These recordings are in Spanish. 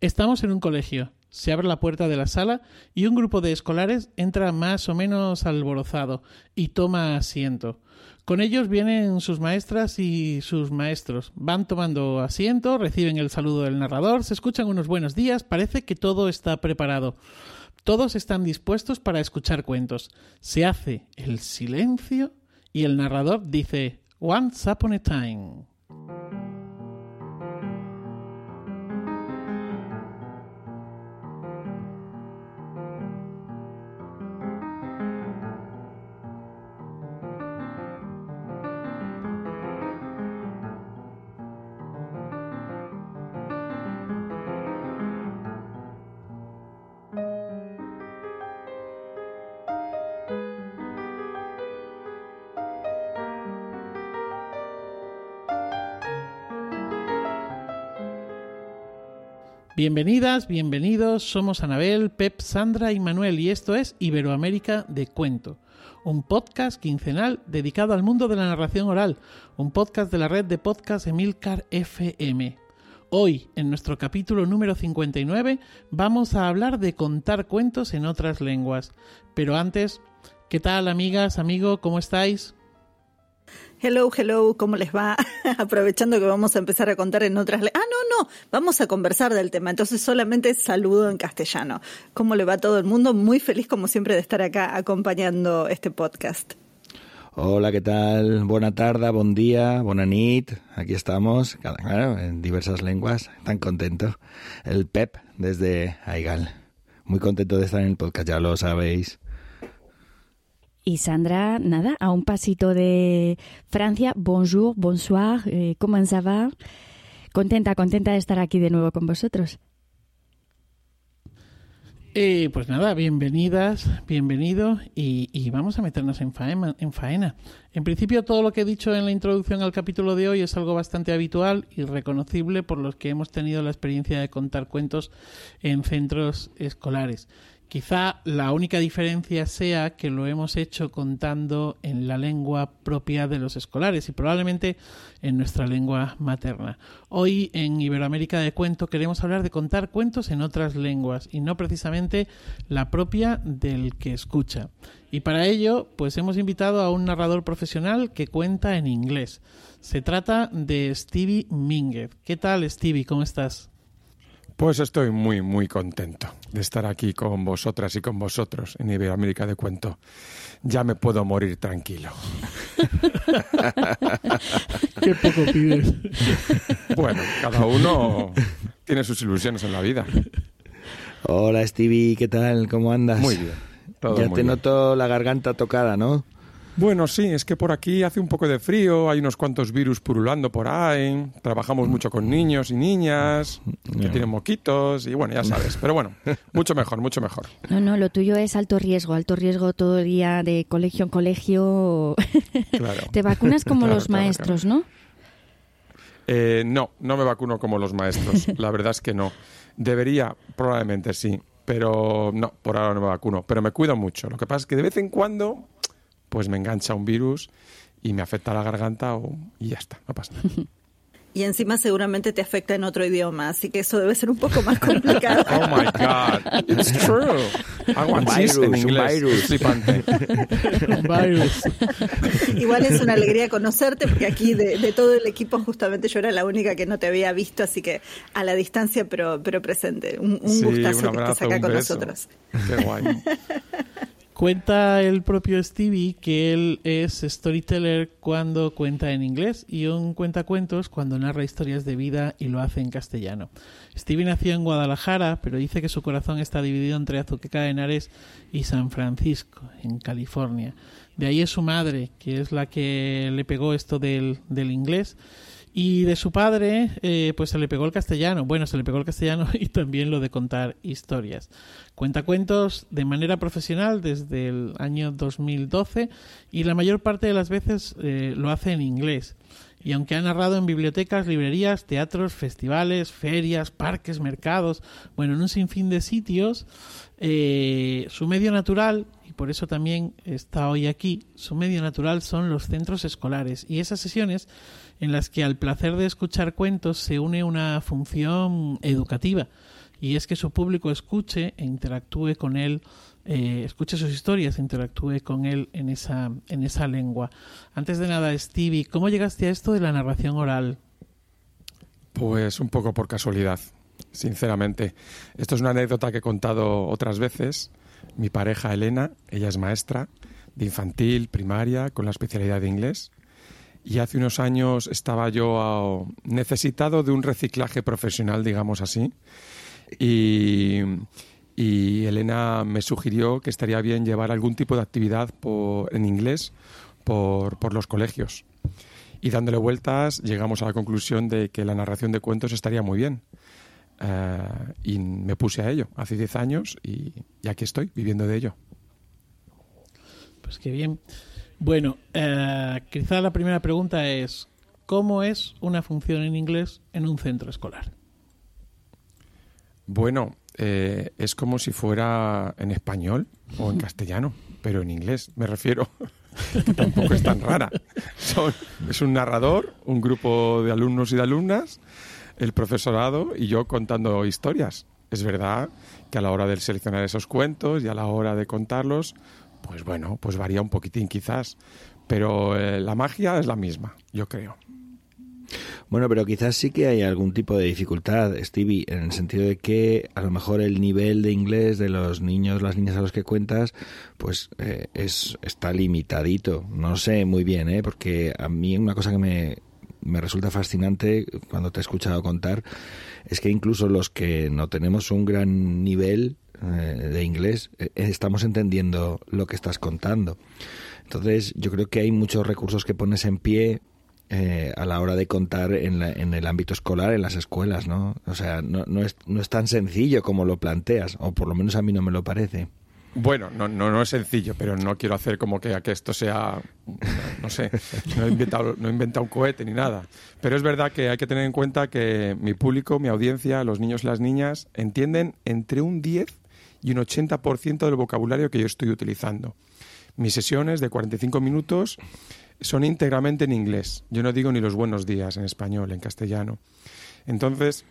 Estamos en un colegio. Se abre la puerta de la sala y un grupo de escolares entra más o menos alborozado y toma asiento. Con ellos vienen sus maestras y sus maestros. Van tomando asiento, reciben el saludo del narrador, se escuchan unos buenos días, parece que todo está preparado. Todos están dispuestos para escuchar cuentos. Se hace el silencio y el narrador dice Once upon a time. Bienvenidas, bienvenidos, somos Anabel, Pep, Sandra y Manuel y esto es Iberoamérica de Cuento, un podcast quincenal dedicado al mundo de la narración oral, un podcast de la red de podcast Emilcar FM. Hoy, en nuestro capítulo número 59, vamos a hablar de contar cuentos en otras lenguas. Pero antes, ¿qué tal amigas, amigo? ¿Cómo estáis? Hello, hello, ¿cómo les va? Aprovechando que vamos a empezar a contar en otras... Ah, no, no, vamos a conversar del tema, entonces solamente saludo en castellano. ¿Cómo le va a todo el mundo? Muy feliz como siempre de estar acá acompañando este podcast. Hola, ¿qué tal? Buena tarde, buen día, buena nit. Aquí estamos, claro, en diversas lenguas. Tan contento. El Pep desde Aigal. Muy contento de estar en el podcast, ya lo sabéis. Y Sandra, nada, a un pasito de Francia. Bonjour, bonsoir, eh, ¿cómo ça va? Contenta, contenta de estar aquí de nuevo con vosotros. Eh, pues nada, bienvenidas, bienvenido y, vamos a meternos en faena, en faena. En principio todo lo que he dicho en la introducción al capítulo de hoy es algo bastante habitual y reconocible por los que hemos tenido la experiencia de contar cuentos en centros escolares. Quizá la única diferencia sea que lo hemos hecho contando en la lengua propia de los escolares y probablemente en nuestra lengua materna. Hoy en Iberoamérica de Cuento queremos hablar de contar cuentos en otras lenguas y no precisamente la propia del que escucha. Y para ello, pues hemos invitado a un narrador profesional que cuenta en inglés. Se trata de Stevie Mínguez. ¿Qué tal, Stevie? ¿Cómo estás? Pues estoy muy, muy contento de estar aquí con vosotras y con vosotros en Iberoamérica de Cuento. Ya me puedo morir tranquilo. Qué poco pides. Bueno, cada uno tiene sus ilusiones en la vida. Hola Stevie, ¿qué tal? ¿Cómo andas? Muy bien. ya te noto la garganta tocada, ¿no? Bueno, sí, es que por aquí hace un poco de frío, hay unos cuantos virus purulando por ahí, trabajamos mucho con niños y niñas que tienen moquitos y bueno, ya sabes, pero bueno, mucho mejor, mucho mejor. No, no, lo tuyo es alto riesgo, alto riesgo todo el día de colegio en colegio. Claro. Te vacunas como los maestros, ¿no? Eh, no, no me vacuno como los maestros, la verdad es que no. Debería, probablemente sí, pero no, por ahora no me vacuno, pero me cuido mucho. Lo que pasa es que de vez en cuando pues me engancha un virus y me afecta la garganta o, y ya está, no pasa nada. Y encima seguramente te afecta en otro idioma, así que eso debe ser un poco más complicado. oh my God, it's true. un virus, en inglés. Un virus. Igual es una alegría conocerte, porque aquí de, todo el equipo justamente yo era la única que no te había visto, así que a la distancia pero, pero presente. Un, un gustazo que estés acá con nosotros. Qué guay. Cuenta el propio Stevie que él es storyteller cuando cuenta en inglés y un cuentacuentos cuando narra historias de vida y lo hace en castellano. Stevie nació en Guadalajara, pero dice que su corazón está dividido entre Azuqueca de Henares y San Francisco, en California. De ahí es su madre, que es la que le pegó esto del, del inglés y de su padre, eh, pues se le pegó el castellano. Bueno, se le pegó el castellano y también lo de contar historias. Cuenta cuentos de manera profesional desde el año 2012 y la mayor parte de las veces eh, lo hace en inglés. Y aunque ha narrado en bibliotecas, librerías, teatros, festivales, ferias, parques, mercados, bueno, en un sinfín de sitios, eh, su medio natural, y por eso también está hoy aquí, su medio natural son los centros escolares. Y esas sesiones en las que al placer de escuchar cuentos se une una función educativa y es que su público escuche e interactúe con él, eh, escuche sus historias, interactúe con él en esa, en esa lengua. Antes de nada, Stevie, ¿cómo llegaste a esto de la narración oral? Pues un poco por casualidad, sinceramente. Esto es una anécdota que he contado otras veces. Mi pareja Elena, ella es maestra de infantil, primaria, con la especialidad de inglés. Y hace unos años estaba yo ah, necesitado de un reciclaje profesional, digamos así. Y, Elena me sugirió que estaría bien llevar algún tipo de actividad en inglés por, los colegios. Y dándole vueltas llegamos a la conclusión de que la narración de cuentos estaría muy bien. Eh, y me puse a ello hace 10 años y, y aquí estoy viviendo de ello. Pues qué bien. Bueno, eh, quizá la primera pregunta es, ¿cómo es una función en inglés en un centro escolar? Bueno, eh, es como si fuera en español o en castellano, pero en inglés, me refiero. tampoco es tan rara. es un narrador, un grupo de alumnos y de alumnas, el profesorado y yo contando historias. Es verdad que a la hora de seleccionar esos cuentos y a la hora de contarlos, pues bueno, pues varía un poquitín quizás, pero eh, la magia es la misma, yo creo. Bueno, pero quizás sí que hay algún tipo de dificultad, Stevie, en el sentido de que a lo mejor el nivel de inglés de los niños, las niñas a los que cuentas, pues eh, es está limitadito. No sé muy bien, ¿eh? Porque a mí una cosa que me, me resulta fascinante cuando te he escuchado contar es que incluso los que no tenemos un gran nivel de inglés, eh, estamos entendiendo lo que estás contando. Entonces, yo creo que hay muchos recursos que pones en pie eh, a la hora de contar en, en, el ámbito escolar, en las escuelas, ¿no? O sea, no, no, es, no es tan sencillo como lo planteas, o por lo menos a mí no me lo parece. Bueno, no, no, no es sencillo, pero no quiero hacer como que, que esto sea, no sé, no he, inventado, no he inventado un cohete ni nada. Pero es verdad que hay que tener en cuenta que mi público, mi audiencia, los niños y las niñas entienden entre un 10 y un 80% del vocabulario que yo estoy utilizando. Mis sesiones de 45 minutos son íntegramente en inglés. Yo no digo ni los buenos días en español, en castellano. Entonces,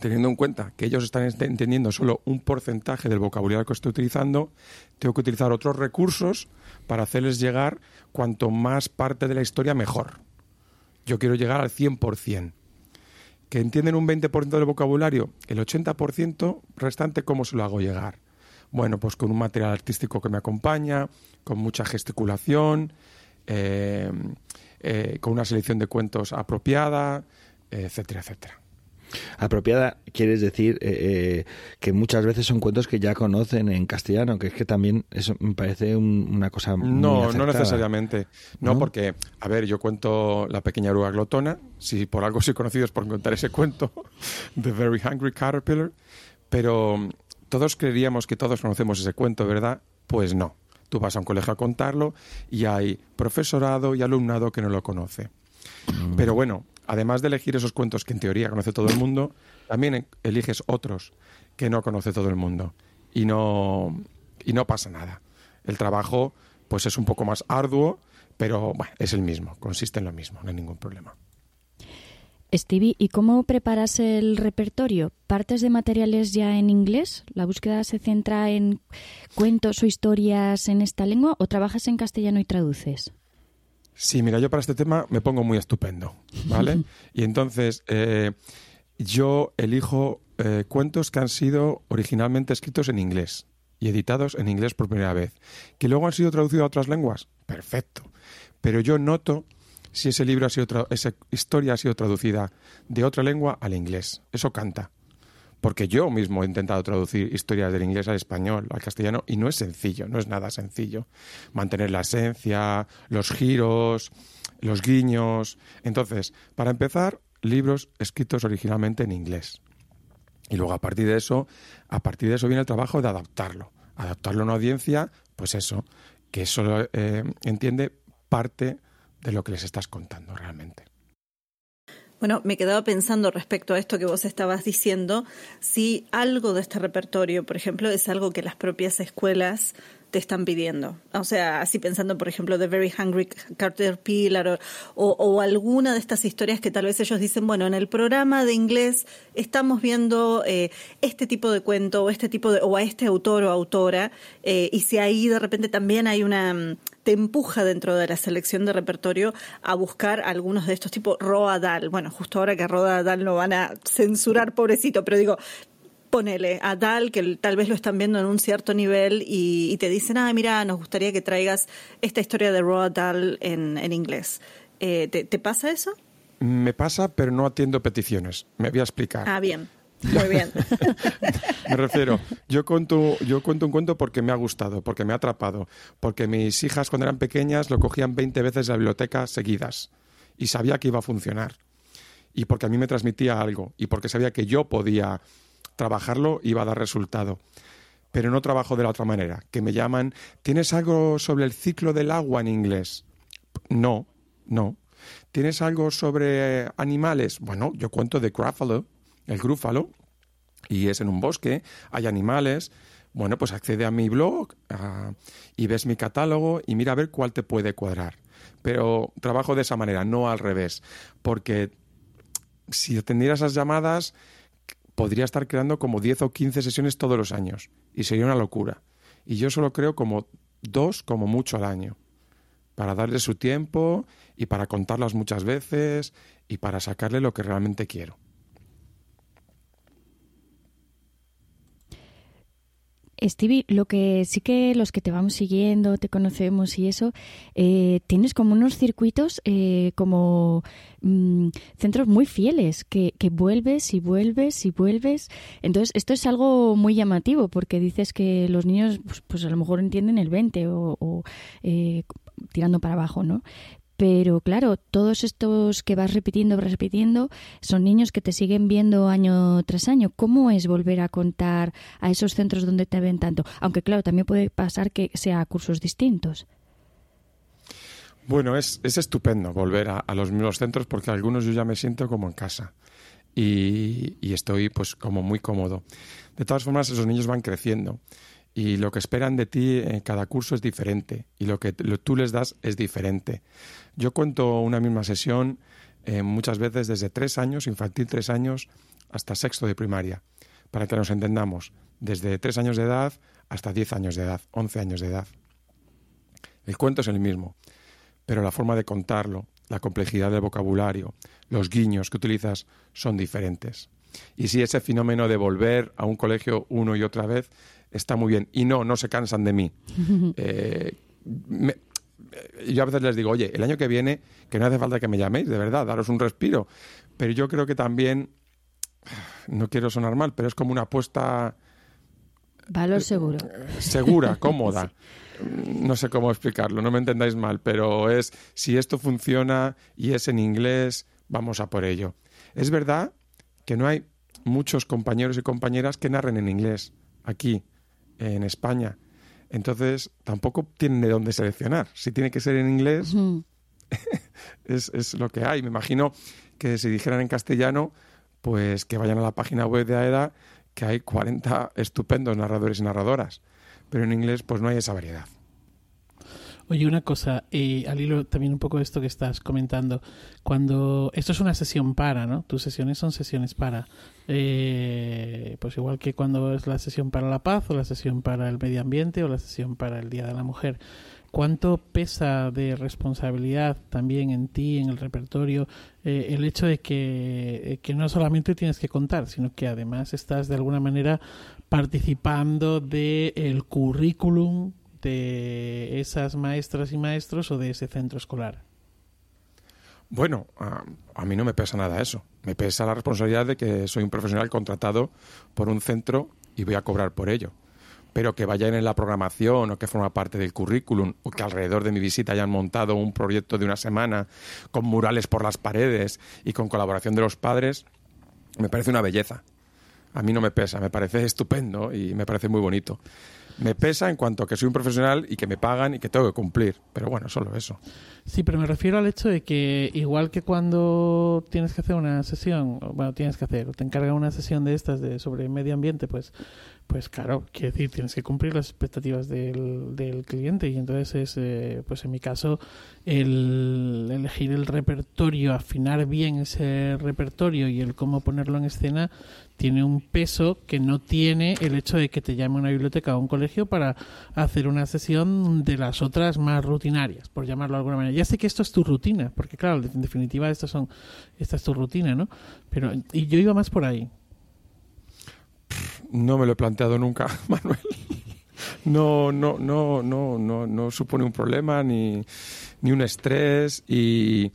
teniendo en cuenta que ellos están entendiendo solo un porcentaje del vocabulario que estoy utilizando, tengo que utilizar otros recursos para hacerles llegar cuanto más parte de la historia mejor. Yo quiero llegar al 100% que entienden un 20% del vocabulario, el 80% restante, ¿cómo se lo hago llegar? Bueno, pues con un material artístico que me acompaña, con mucha gesticulación, eh, eh, con una selección de cuentos apropiada, etcétera, etcétera. Apropiada, quieres decir eh, eh, que muchas veces son cuentos que ya conocen en castellano, que es que también eso me parece una cosa muy No, no necesariamente. No, porque, a ver, yo cuento La pequeña oruga glotona, si por algo soy conocido es por contar ese cuento, The Very Hungry Caterpillar, pero todos creeríamos que todos conocemos ese cuento, ¿verdad? Pues no. Tú vas a un colegio a contarlo y hay profesorado y alumnado que no lo conoce. Mm. Pero bueno, además de elegir esos cuentos que en teoría conoce todo el mundo, también eliges otros que no conoce todo el mundo. Y no, y no pasa nada. El trabajo pues es un poco más arduo, pero bueno, es el mismo, consiste en lo mismo, no hay ningún problema. Stevie, ¿y cómo preparas el repertorio? ¿Partes de materiales ya en inglés? ¿La búsqueda se centra en cuentos o historias en esta lengua o trabajas en castellano y traduces? Sí, mira, yo para este tema me pongo muy estupendo, ¿vale? y entonces eh, yo elijo eh, cuentos que han sido originalmente escritos en inglés y editados en inglés por primera vez, que luego han sido traducidos a otras lenguas, perfecto. Pero yo noto si ese libro ha sido esa historia ha sido traducida de otra lengua al inglés. Eso canta porque yo mismo he intentado traducir historias del inglés al español, al castellano, y no es sencillo, no es nada sencillo. Mantener la esencia, los giros, los guiños. Entonces, para empezar, libros escritos originalmente en inglés. Y luego a partir de eso, a partir de eso viene el trabajo de adaptarlo. Adaptarlo a una audiencia, pues eso, que solo eh, entiende parte de lo que les estás contando realmente. Bueno, me quedaba pensando respecto a esto que vos estabas diciendo, si algo de este repertorio, por ejemplo, es algo que las propias escuelas te están pidiendo. O sea, así pensando, por ejemplo, The Very Hungry Caterpillar o, o, alguna de estas historias que tal vez ellos dicen, bueno, en el programa de inglés estamos viendo eh, este tipo de cuento o este tipo de, o a este autor o autora, eh, y si ahí de repente también hay una te empuja dentro de la selección de repertorio a buscar algunos de estos tipos Roald Dahl. Bueno, justo ahora que a Roald Dahl lo van a censurar, pobrecito, pero digo, ponele a Dahl, que tal vez lo están viendo en un cierto nivel y, te dicen, ah, mira, nos gustaría que traigas esta historia de Roald Dahl en, en inglés. Eh, ¿te, ¿Te pasa eso? Me pasa, pero no atiendo peticiones. Me voy a explicar. Ah, bien. Muy bien. me refiero, yo cuento, yo cuento un cuento porque me ha gustado, porque me ha atrapado, porque mis hijas cuando eran pequeñas lo cogían 20 veces de la biblioteca seguidas y sabía que iba a funcionar. Y porque a mí me transmitía algo y porque sabía que yo podía trabajarlo y iba a dar resultado. Pero no trabajo de la otra manera, que me llaman, ¿tienes algo sobre el ciclo del agua en inglés? No, no. ¿Tienes algo sobre animales? Bueno, yo cuento de Gruffalo, el grúfalo, y es en un bosque, hay animales. Bueno, pues accede a mi blog y ves mi catálogo y mira a ver cuál te puede cuadrar. Pero trabajo de esa manera, no al revés, porque si atendiera esas llamadas podría estar creando como 10 o 15 sesiones todos los años y sería una locura. Y yo solo creo como dos, como mucho al año, para darle su tiempo y para contarlas muchas veces y para sacarle lo que realmente quiero. Stevie, lo que sí que los que te vamos siguiendo, te conocemos y eso, eh, tienes como unos circuitos, eh, como mm, centros muy fieles, que, que, vuelves y vuelves y vuelves. Entonces, esto es algo muy llamativo, porque dices que los niños, pues, pues a lo mejor entienden el 20 o, o eh, tirando para abajo, ¿no? Pero claro, todos estos que vas repitiendo, repitiendo, son niños que te siguen viendo año tras año. ¿Cómo es volver a contar a esos centros donde te ven tanto? Aunque claro, también puede pasar que sea cursos distintos. Bueno, es, es estupendo volver a, los mismos centros porque algunos yo ya me siento como en casa y, y estoy pues como muy cómodo. De todas formas, esos niños van creciendo y lo que esperan de ti en cada curso es diferente y lo que tú les das es diferente. Yo cuento una misma sesión eh, muchas veces desde tres años, infantil tres años, hasta sexto de primaria, para que nos entendamos, desde tres años de edad hasta diez años de edad, once años de edad. El cuento es el mismo, pero la forma de contarlo, la complejidad del vocabulario, los guiños que utilizas son diferentes. Y si ese fenómeno de volver a un colegio uno y otra vez está muy bien. Y no, no se cansan de mí. Eh, yo a veces les digo, oye, el año que viene, que no hace falta que me llaméis, de verdad, daros un respiro. Pero yo creo que también, no quiero sonar mal, pero es como una apuesta... Valor eh, seguro. Segura, cómoda. No sé cómo explicarlo, no me entendáis mal, pero es, si esto funciona y es en inglés, vamos a por ello. Es verdad que no hay muchos compañeros y compañeras que narren en inglés aquí en España. Entonces, tampoco tienen de dónde seleccionar. Si tiene que ser en inglés, es, es, lo que hay. Me imagino que si dijeran en castellano, pues que vayan a la página web de AEDA, que hay 40 estupendos narradores y narradoras. Pero en inglés, pues no hay esa variedad. Oye, una cosa, eh, al hilo también un poco de esto que estás comentando, cuando esto es una sesión para, ¿no? Tus sesiones son sesiones para, eh, pues igual que cuando es la sesión para la paz o la sesión para el medio ambiente o la sesión para el Día de la Mujer. ¿Cuánto pesa de responsabilidad también en ti, en el repertorio, eh, el hecho de que, que no solamente tienes que contar, sino que además estás de alguna manera participando del el currículum de esas maestras y maestros o de ese centro escolar? Bueno, a, mí no me pesa nada eso. Me pesa la responsabilidad de que soy un profesional contratado por un centro y voy a cobrar por ello. Pero que vayan en la programación o que forma parte del currículum o que alrededor de mi visita hayan montado un proyecto de una semana con murales por las paredes y con colaboración de los padres, me parece una belleza. A mí no me pesa, me parece estupendo y me parece muy bonito. Me pesa en cuanto a que soy un profesional y que me pagan y que tengo que cumplir. Pero bueno, solo eso. Sí, pero me refiero al hecho de que igual que cuando tienes que hacer una sesión, bueno, tienes que hacer, te encarga una sesión de estas de sobre medio ambiente, pues pues claro, quiere decir, tienes que cumplir las expectativas del, del cliente y entonces es, eh, pues en mi caso, el elegir el repertorio, afinar bien ese repertorio y el cómo ponerlo en escena tiene un peso que no tiene el hecho de que te llame una biblioteca o un colegio para hacer una sesión de las otras más rutinarias, por llamarlo de alguna manera. Ya sé que esto es tu rutina, porque claro, en definitiva esto son, esta es tu rutina, ¿no? Pero, y yo iba más por ahí. No me lo he planteado nunca, Manuel. No, no, no, no, no, no supone un problema ni, ni un estrés y,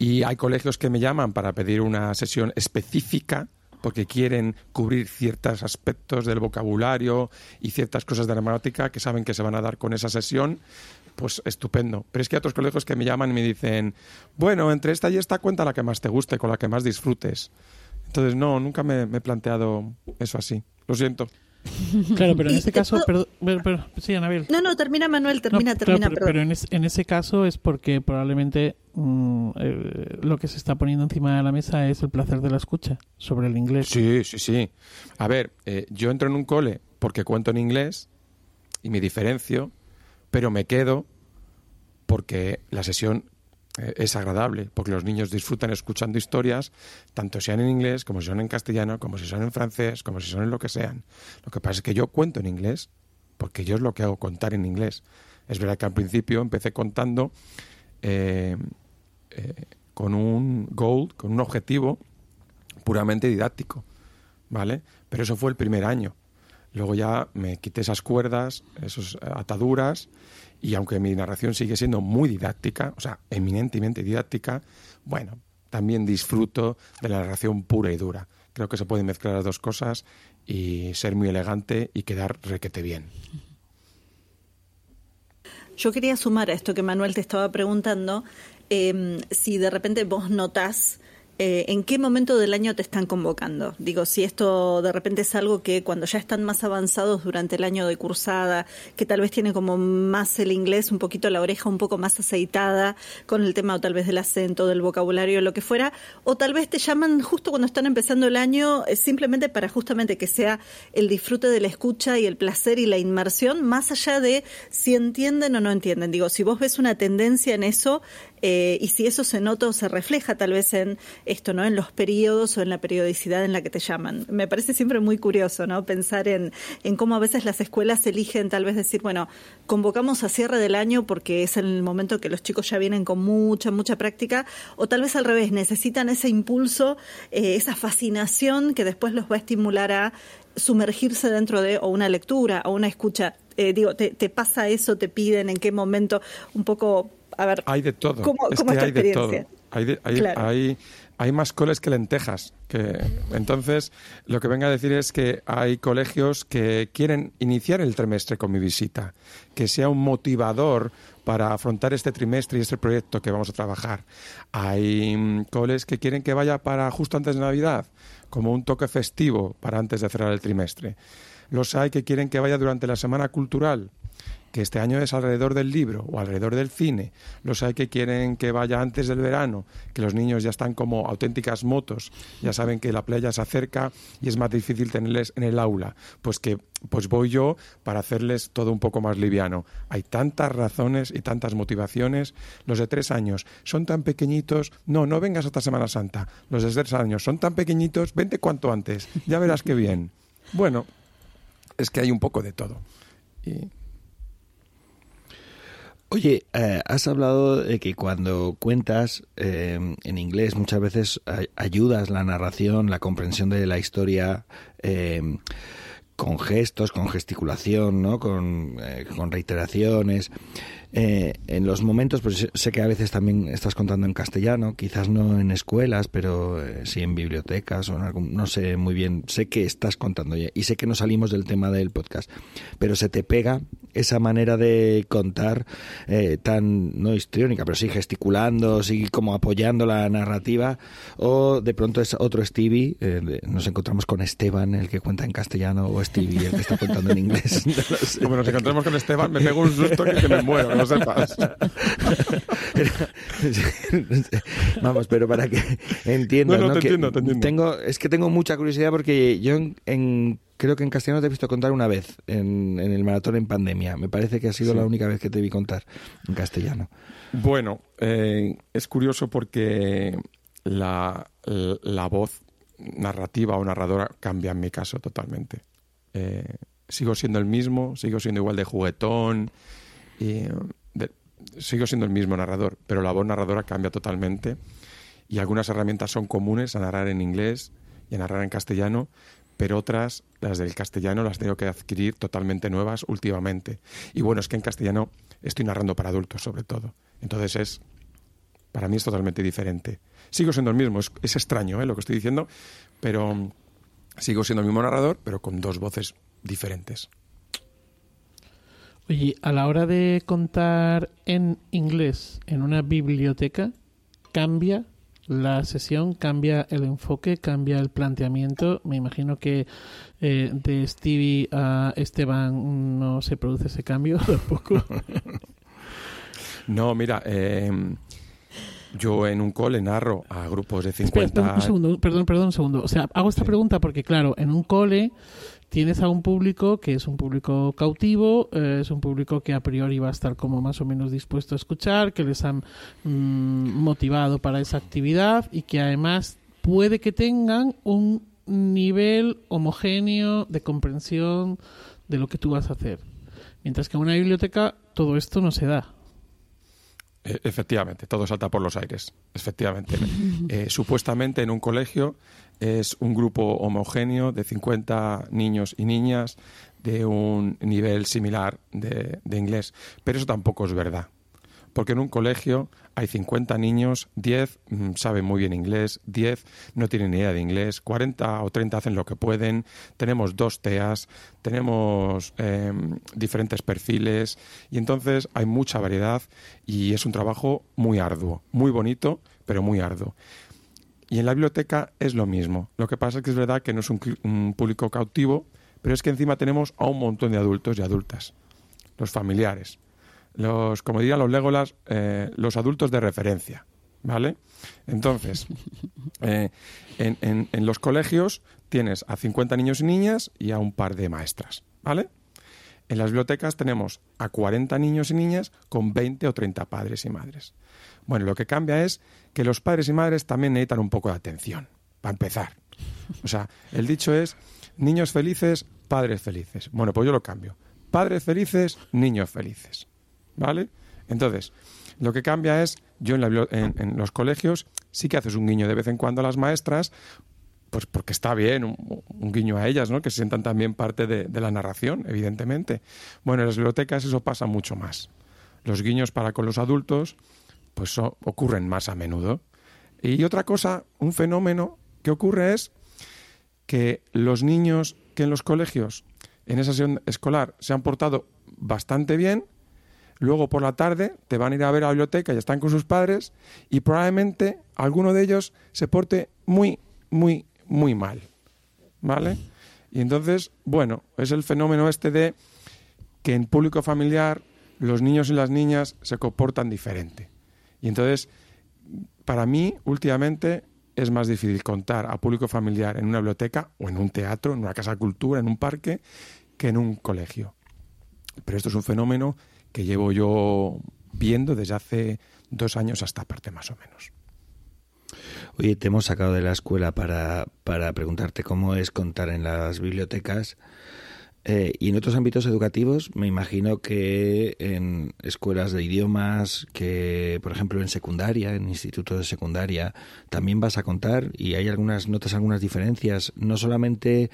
y hay colegios que me llaman para pedir una sesión específica porque quieren cubrir ciertos aspectos del vocabulario y ciertas cosas de la gramática que saben que se van a dar con esa sesión, pues estupendo. Pero es que hay otros colegios que me llaman y me dicen, bueno, entre esta y esta cuenta la que más te guste, con la que más disfrutes. Entonces, no, nunca me, me he planteado eso así. Lo siento. Claro, pero en Y ese te caso, puedo- perdón, pero- sí, Anabel. No, no, termina Manuel, termina, No, claro, termina, pero, en, es- en ese caso es porque probablemente mm, eh, lo que se está poniendo encima de la mesa es el placer de la escucha sobre el inglés. Sí, sí, sí. A ver, eh, yo entro en un cole porque cuento en inglés y me diferencio, pero me quedo porque la sesión es agradable, porque los niños disfrutan escuchando historias, tanto sean en inglés, como si son en castellano, como si son en francés, como si son en lo que sean. Lo que pasa es que yo cuento en inglés, porque yo es lo que hago, contar en inglés. Es verdad que al principio empecé contando eh, eh, con un goal, con un objetivo puramente didáctico, ¿vale? Pero eso fue el primer año. Luego ya me quité esas cuerdas, esas ataduras, y aunque mi narración sigue siendo muy didáctica, o sea, eminentemente didáctica, bueno, también disfruto de la narración pura y dura. Creo que se pueden mezclar las dos cosas y ser muy elegante y quedar requete bien. Yo quería sumar a esto que Manuel te estaba preguntando, eh, si de repente vos notás eh, en qué momento del año te están convocando. Digo, si esto de repente es algo que cuando ya están más avanzados durante el año de cursada, que tal vez tiene como más el inglés, un poquito la oreja un poco más aceitada con el tema o tal vez del acento, del vocabulario, lo que fuera, o tal vez te llaman justo cuando están empezando el año eh, simplemente para justamente que sea el disfrute de la escucha y el placer y la inmersión, más allá de si entienden o no entienden. Digo, si vos ves una tendencia en eso eh, y si eso se nota o se refleja tal vez en esto, ¿no? En los periodos o en la periodicidad en la que te llaman. Me parece siempre muy curioso, ¿no? Pensar en, en cómo a veces las escuelas eligen tal vez decir, bueno, convocamos a cierre del año porque es el momento que los chicos ya vienen con mucha, mucha práctica, o tal vez al revés, necesitan ese impulso, eh, esa fascinación que después los va a estimular a sumergirse dentro de o una lectura o una escucha. Eh, digo, te, te pasa eso? ¿Te piden? ¿En qué momento? Un poco, a ver, Hay de todo. ¿cómo, es cómo que es tu hay de todo. Hay, de- hay, Claro. hay, hay más coles que lentejas. Que, entonces, lo que venga a decir es que hay colegios que quieren iniciar el trimestre con mi visita, que sea un motivador para afrontar este trimestre y este proyecto que vamos a trabajar. Hay mm, coles que quieren que vaya para justo antes de Navidad, como un toque festivo para antes de cerrar el trimestre. Los hay que quieren que vaya durante la semana cultural, que este año es alrededor del libro o alrededor del cine. Los hay que quieren que vaya antes del verano, que los niños ya están como auténticas motos, ya saben que la playa se acerca y es más difícil tenerles en el aula. Pues que pues voy yo para hacerles todo un poco más liviano. Hay tantas razones y tantas motivaciones. Los de tres años son tan pequeñitos. No, no vengas hasta Semana Santa. Los de tres años son tan pequeñitos. Vente cuanto antes. Ya verás qué bien. Bueno, es que hay un poco de todo. Y Oye, eh, has hablado de que cuando cuentas eh, en inglés muchas veces ay- ayudas la narración, la comprensión de la historia eh, con gestos, con gesticulación, ¿no? con, eh, con reiteraciones. Eh, en los momentos, pues sé- que a veces también estás contando en castellano, quizás no en escuelas, pero eh, sí en bibliotecas o en algún, no sé muy bien, sé que estás contando y y sé que no salimos del tema del podcast, pero se te pega esa manera de contar eh, tan, no histriónica, pero sí gesticulando, sí como apoyando la narrativa, o de pronto es otro Stevie, eh, nos encontramos con Esteban, el que cuenta en castellano, o Stevie, el que está contando en inglés. Como nos encontramos con Esteban, me pego un susto que, me muero, no lo sepas. Vamos, pero para que entiendas, No, no, ¿no? te Que entiendo, te entiendo. Tengo, es que tengo mucha curiosidad porque yo en, en- creo que en castellano te he visto contar una vez en, en el maratón en pandemia. Me parece que ha sido Sí. la única vez que te vi contar en castellano. Bueno, eh, es curioso porque la, la voz narrativa o narradora cambia en mi caso totalmente. Eh, sigo siendo el mismo, sigo siendo igual de juguetón, y, de- sigo siendo el mismo narrador, pero la voz narradora cambia totalmente y algunas herramientas son comunes a narrar en inglés y a narrar en castellano, pero otras, las del castellano, las tengo que adquirir totalmente nuevas últimamente. Y bueno, es que en castellano estoy narrando para adultos sobre todo. Entonces es, para mí es totalmente diferente. Sigo siendo el mismo, es, extraño ¿eh? lo que estoy diciendo, pero sigo siendo el mismo narrador, pero con dos voces diferentes. Oye, a la hora de contar en inglés en una biblioteca, cambia la sesión, cambia el enfoque, cambia el planteamiento. Me imagino que eh, de Stevie a Esteban no se produce ese cambio tampoco. No, mira, eh, yo en un cole narro a grupos de Espera, 50... espera, un segundo, perdón, perdón, un segundo. O sea, hago esta pregunta porque, claro, en un cole tienes a un público que es un público cautivo, eh, es un público que a priori va a estar como más o menos dispuesto a escuchar, que les han mm, motivado para esa actividad y que además puede que tengan un nivel homogéneo de comprensión de lo que tú vas a hacer. Mientras que en una biblioteca todo esto no se da. Eh, Efectivamente, todo salta por los aires. Efectivamente. Eh, supuestamente en un colegio es un grupo homogéneo de 50 niños y niñas de un nivel similar de, de inglés. Pero eso tampoco es verdad. Porque en un colegio hay 50 niños, 10 mm, saben muy bien inglés, 10 no tienen ni idea de inglés, 40 o 30 hacen lo que pueden, tenemos dos TEAs, tenemos eh, diferentes perfiles y entonces hay mucha variedad y es un trabajo muy arduo, muy bonito, pero muy arduo. Y en la biblioteca es lo mismo. Lo que pasa es que es verdad que no es un, un público cautivo, pero es que encima tenemos a un montón de adultos y adultas, los familiares, los, como dirían los Legolas, eh, los adultos de referencia, ¿vale? Entonces, eh, en, en- en los colegios tienes a 50 niños y niñas y a un par de maestras, ¿vale? En las bibliotecas tenemos a 40 niños y niñas con 20 o 30 padres y madres. Bueno, lo que cambia es que los padres y madres también necesitan un poco de atención, para empezar. O sea, el dicho es niños felices, padres felices. Bueno, pues yo lo cambio. Padres felices, niños felices. ¿Vale? Entonces, lo que cambia es, yo en, la en- los colegios sí que haces un guiño de vez en cuando a las maestras, pues porque está bien, un, guiño a ellas, ¿no? Que se sientan también parte de, la narración, evidentemente. Bueno, en las bibliotecas eso pasa mucho más. Los guiños para con los adultos, pues ocurren más a menudo. Y otra cosa, un fenómeno que ocurre es que los niños que en los colegios, en esa sesión escolar, se han portado bastante bien, luego por la tarde te van a ir a ver a la biblioteca y están con sus padres y probablemente alguno de ellos se porte muy, muy, muy mal. ¿Vale? Y entonces, bueno, es el fenómeno este de que en público familiar los niños y las niñas se comportan diferente. Y entonces, para mí, últimamente, es más difícil contar a público familiar en una biblioteca o en un teatro, en una casa de cultura, en un parque, que en un colegio. Pero esto es un fenómeno que llevo yo viendo desde hace dos años a esta parte más o menos. Oye, te hemos sacado de la escuela para, para preguntarte cómo es contar en las bibliotecas. Eh, y en otros ámbitos educativos, me imagino que en escuelas de idiomas, que por ejemplo en secundaria, en institutos de secundaria, también vas a contar y hay algunas notas, algunas diferencias, no solamente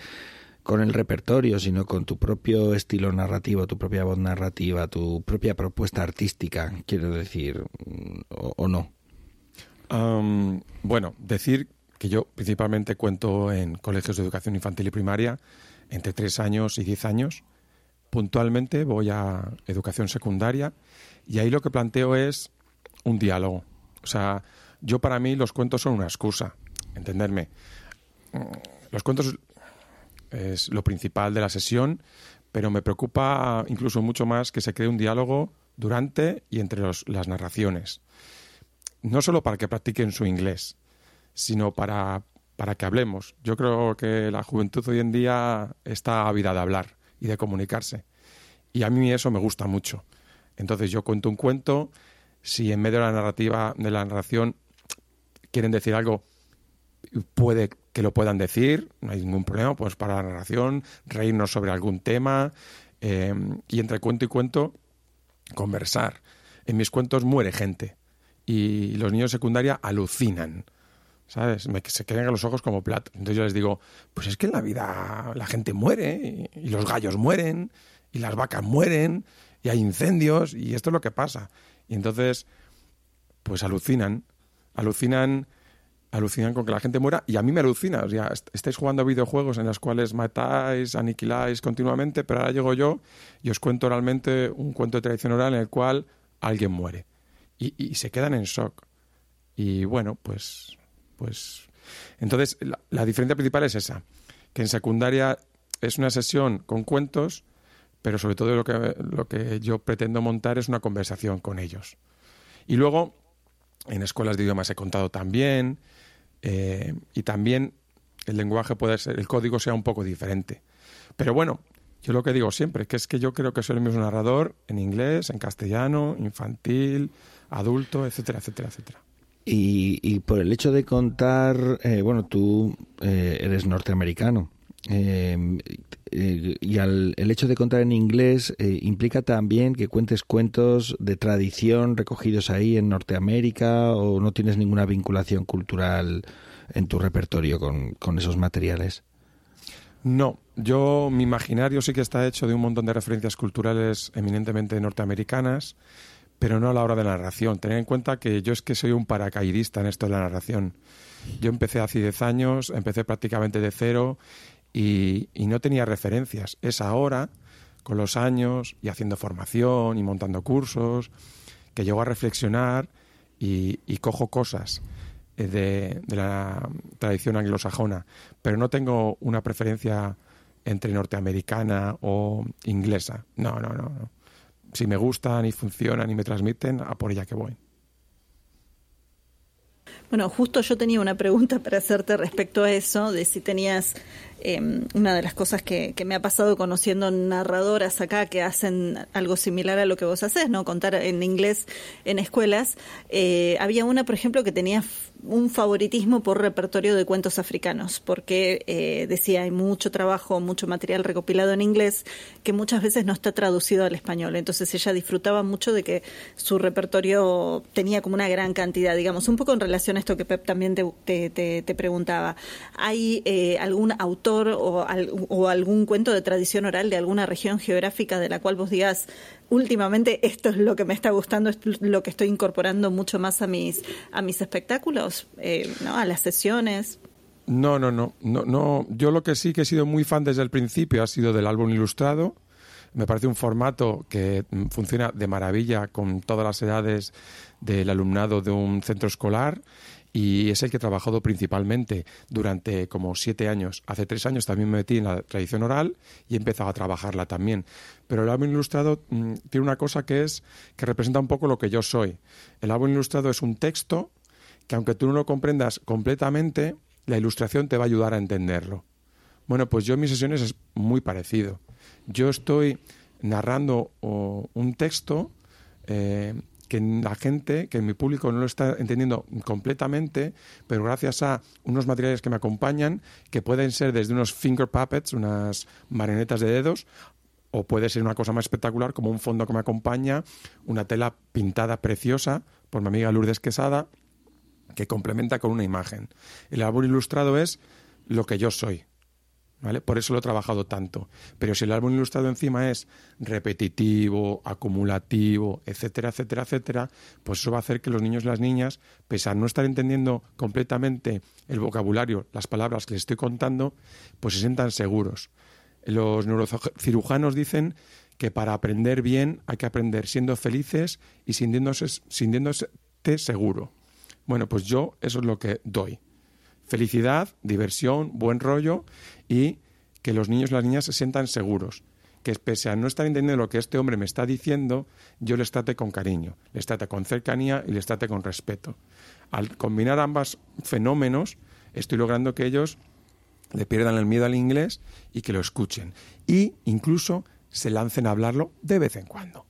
con el repertorio, sino con tu propio estilo narrativo, tu propia voz narrativa, tu propia propuesta artística, quiero decir, o, o no. Bueno, decir que yo principalmente cuento en colegios de educación infantil y primaria entre 3 años y 10 años, puntualmente voy a educación secundaria y ahí lo que planteo es un diálogo. O sea, yo para mí los cuentos son una excusa, entenderme. Mm, los cuentos es lo principal de la sesión, pero me preocupa incluso mucho más que se cree un diálogo durante y entre las narraciones. No solo para que practiquen su inglés, sino para, para que hablemos. Yo creo que la juventud hoy en día está ávida de hablar y de comunicarse. Y a mí eso me gusta mucho. Entonces yo cuento un cuento, si en medio de la narrativa, de la narración, quieren decir algo, puede que lo puedan decir, no hay ningún problema, pues para la narración, reírnos sobre algún tema, eh, y entre cuento y cuento, conversar. En mis cuentos muere gente, y los niños de secundaria alucinan. ¿sabes? Me, se quedan los ojos como platos. Entonces yo les digo, pues es que en la vida la gente muere, y, los gallos mueren, y las vacas mueren, y hay incendios, y esto es lo que pasa. Y entonces, pues alucinan, alucinan, alucinan con que la gente muera, y a mí me alucina. O sea, estáis jugando videojuegos en los cuales matáis, aniquiláis continuamente, pero ahora llego yo y os cuento oralmente un cuento de tradición oral en el cual alguien muere. Y, y se quedan en shock. Y bueno, pues pues entonces la, diferencia principal es esa, que en secundaria es una sesión con cuentos, pero sobre todo lo que, lo que yo pretendo montar es una conversación con ellos. Y luego, en escuelas de idiomas he contado también, eh, y también el lenguaje puede ser, el código sea un poco diferente. Pero bueno, yo lo que digo siempre, que es que yo creo que soy el mismo narrador en inglés, en castellano, infantil, adulto, etcétera, etcétera, etcétera. Y, por el hecho de contar, eh, bueno, tú eh, eres norteamericano. Eh, y al, el hecho de contar en inglés implica también que cuentes cuentos de tradición recogidos ahí en Norteamérica o no tienes ninguna vinculación cultural en tu repertorio con, con esos materiales. No, yo mi imaginario sí que está hecho de un montón de referencias culturales eminentemente norteamericanas pero no a la hora de la narración. Tened en cuenta que yo es que soy un paracaidista en esto de la narración. Yo empecé hace 10 años, empecé prácticamente de cero y, no tenía referencias. Es ahora, con los años y haciendo formación y montando cursos, que llego a reflexionar y, cojo cosas eh, de, de, la tradición anglosajona, pero no tengo una preferencia entre norteamericana o inglesa. No, no, no. no si me gustan y funcionan y me transmiten, a por ella que voy. Bueno, justo yo tenía una pregunta para hacerte respecto a eso, de si tenías Em, una de las cosas que, me ha pasado conociendo narradoras acá que hacen algo similar a lo que vos haces, ¿no? Contar en inglés en escuelas. Eh, había una, por ejemplo, que tenía un favoritismo por repertorio de cuentos africanos, porque eh, decía hay mucho trabajo, mucho material recopilado en inglés que muchas veces no está traducido al español. Entonces ella disfrutaba mucho de que su repertorio tenía como una gran cantidad, digamos, un poco en relación a esto que Pep también te, te, preguntaba. ¿Hay eh, algún autor o, algún cuento de tradición oral de alguna región geográfica de la cual vos digas, últimamente esto es lo que me está gustando, es lo que estoy incorporando mucho más a mis, a mis espectáculos, eh, ¿no? a las sesiones? No, no, no, no, no. Yo lo que sí que he sido muy fan desde el principio ha sido del álbum ilustrado. Me parece un formato que mm, funciona de maravilla con todas las edades del alumnado de un centro escolar y es el que he trabajado principalmente durante como siete años. Hace tres años también me metí en la tradición oral y he empezado a trabajarla también. Pero el álbum ilustrado mm, tiene una cosa que es que representa un poco lo que yo soy. El álbum ilustrado es un texto que aunque tú no lo comprendas completamente, la ilustración te va a ayudar a entenderlo. Bueno, pues yo en mis sesiones es muy parecido. Yo estoy narrando un texto eh, que la gente, que mi público no lo está entendiendo completamente, pero gracias a unos materiales que me acompañan, que pueden ser desde unos finger puppets, unas marionetas de dedos, o puede ser una cosa más espectacular como un fondo que me acompaña, una tela pintada preciosa por mi amiga Lourdes Quesada, que complementa con una imagen. El álbum ilustrado es lo que yo soy, por eso lo he trabajado tanto. Pero si el álbum ilustrado encima es repetitivo, acumulativo, etcétera, etcétera, etcétera, pues eso va a hacer que los niños y las niñas, pese a no estar entendiendo completamente el vocabulario, las palabras que les estoy contando, pues se sientan seguros. Los neurocirujanos dicen que para aprender bien hay que aprender siendo felices y sintiéndose seguro. Bueno, pues yo eso es lo que doy. Felicidad, diversión, buen rollo y que los niños y las niñas se sientan seguros. Que pese a no estar entendiendo lo que este hombre me está diciendo, yo les trate con cariño, les trate con cercanía y les trate con respeto. Al combinar ambos fenómenos, estoy logrando que ellos le pierdan el miedo al inglés y que lo escuchen. Y incluso se lancen a hablarlo de vez en cuando.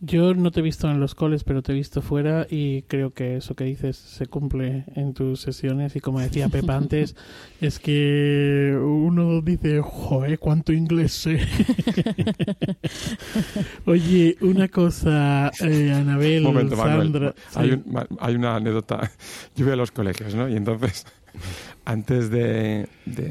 Yo no te he visto en los coles, pero te he visto fuera y creo que eso que dices se cumple en tus sesiones y como decía Pepa antes, es que uno dice, joder, cuánto inglés sé. Oye, una cosa, eh, Anabel, Sandra... hay, hay, una anécdota, yo voy a los colegios, ¿no? Y entonces antes de,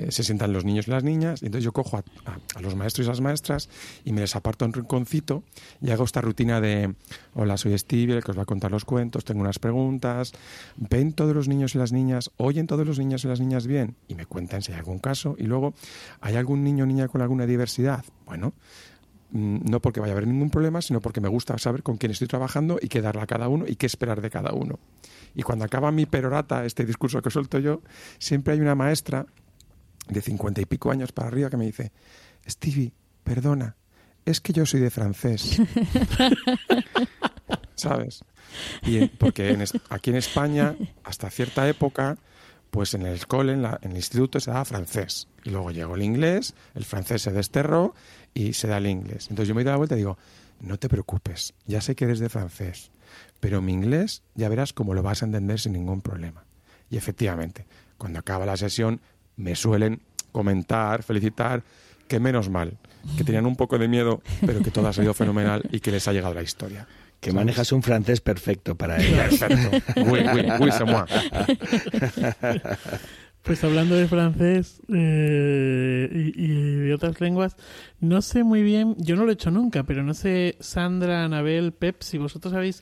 se sientan los niños y las niñas, y entonces yo cojo a, los maestros y las maestras y me les aparto en un rinconcito y hago esta rutina de, hola, soy Steve, el que os va a contar los cuentos, tengo unas preguntas, ven todos los niños y las niñas, oyen todos los niños y las niñas bien, y me cuentan si hay algún caso, y luego, ¿hay algún niño o niña con alguna diversidad? Bueno, no porque vaya a haber ningún problema, sino porque me gusta saber con quién estoy trabajando y qué darle a cada uno y qué esperar de cada uno. Y cuando acaba mi perorata, este discurso que suelto yo, siempre hay una maestra de cincuenta y pico años para arriba que me dice, Stevie, perdona, es que yo soy de francés. ¿Sabes? Y porque aquí en España, hasta cierta época, pues en el cole, en, en, el instituto se daba francés. Y luego llegó el inglés, el francés se desterró y se da el inglés. Entonces yo me doy la vuelta y digo, no te preocupes, ya sé que eres de francés pero mi inglés ya verás cómo lo vas a entender sin ningún problema. Y efectivamente, cuando acaba la sesión me suelen comentar, felicitar, que menos mal, que tenían un poco de miedo, pero que todo ha salido fenomenal y que les ha llegado la historia. Que manejas un francés perfecto para ello. Perfecto. Oui, oui, oui, c'est moi. Pues hablando de francés eh, y, de otras lenguas, no sé muy bien, yo no lo he hecho nunca, pero no sé, Sandra, Anabel, Pep, si vosotros habéis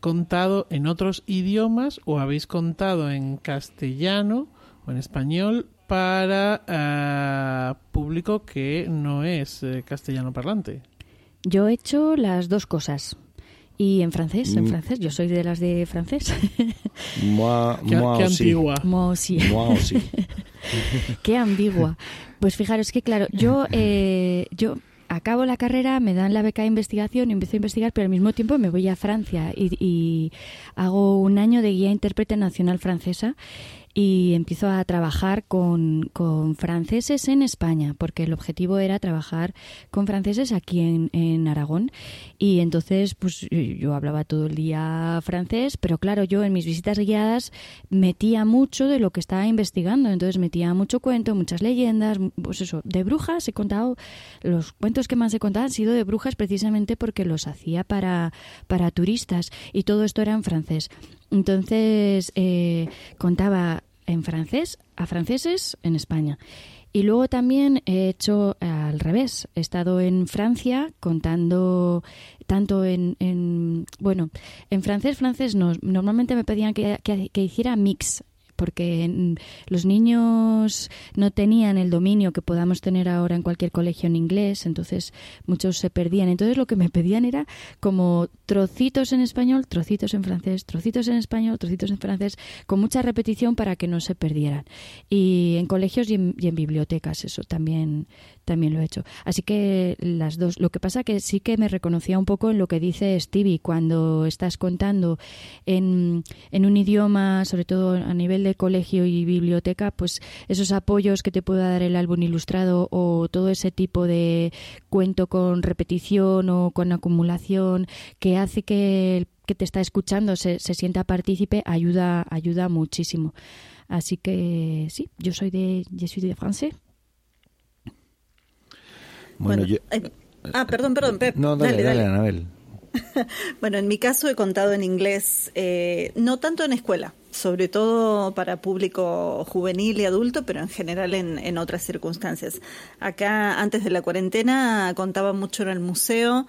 contado en otros idiomas o habéis contado en castellano o en español para uh, público que no es eh, castellano parlante? Yo he hecho las dos cosas. Y en francés, en mm. francés, yo soy de las de francés. Moi, qué, qué antigua. Moi aussi. Moi aussi. qué ambigua. Pues fijaros que claro, yo, eh, yo acabo la carrera, me dan la beca de investigación y empiezo a investigar, pero al mismo tiempo me voy a Francia y, y hago un año de guía intérprete nacional francesa y empiezo a trabajar con, con, franceses en España, porque el objetivo era trabajar con franceses aquí en, en, Aragón. Y entonces, pues yo hablaba todo el día francés, pero claro, yo en mis visitas guiadas metía mucho de lo que estaba investigando. Entonces metía mucho cuento, muchas leyendas, pues eso, de brujas he contado, los cuentos que más he contado han sido de brujas precisamente porque los hacía para, para turistas y todo esto era en francés. Entonces eh, contaba en francés a franceses en España. Y luego también he hecho al revés. He estado en Francia contando tanto en, bueno, en francés, francés no. Normalmente me pedían que, que hiciera mix porque los niños no tenían el dominio que podamos tener ahora en cualquier colegio en inglés, entonces muchos se perdían. Entonces lo que me pedían era como trocitos en español, trocitos en francés, trocitos en español, trocitos en francés, con mucha repetición para que no se perdieran. Y en colegios y en, bibliotecas, eso también, también lo he hecho. Así que las dos. Lo que pasa que sí que me reconocía un poco en lo que dice Stevie cuando estás contando en, en un idioma, sobre todo a nivel de colegio y biblioteca, pues esos apoyos que te pueda dar el álbum ilustrado o todo ese tipo de cuento con repetición o con acumulación que hace que el que te está escuchando se, se sienta partícipe, ayuda, ayuda muchísimo. Así que sí, yo soy de, yo soy de francés. Bueno, yo... ah, perdón, perdón, Pep. No, dale, dale, Anabel. bueno, en mi caso he contado en inglés, eh, no tanto en escuela, sobre todo para público juvenil y adulto, pero en general en, en, otras circunstancias. Acá, antes de la cuarentena, contaba mucho en el museo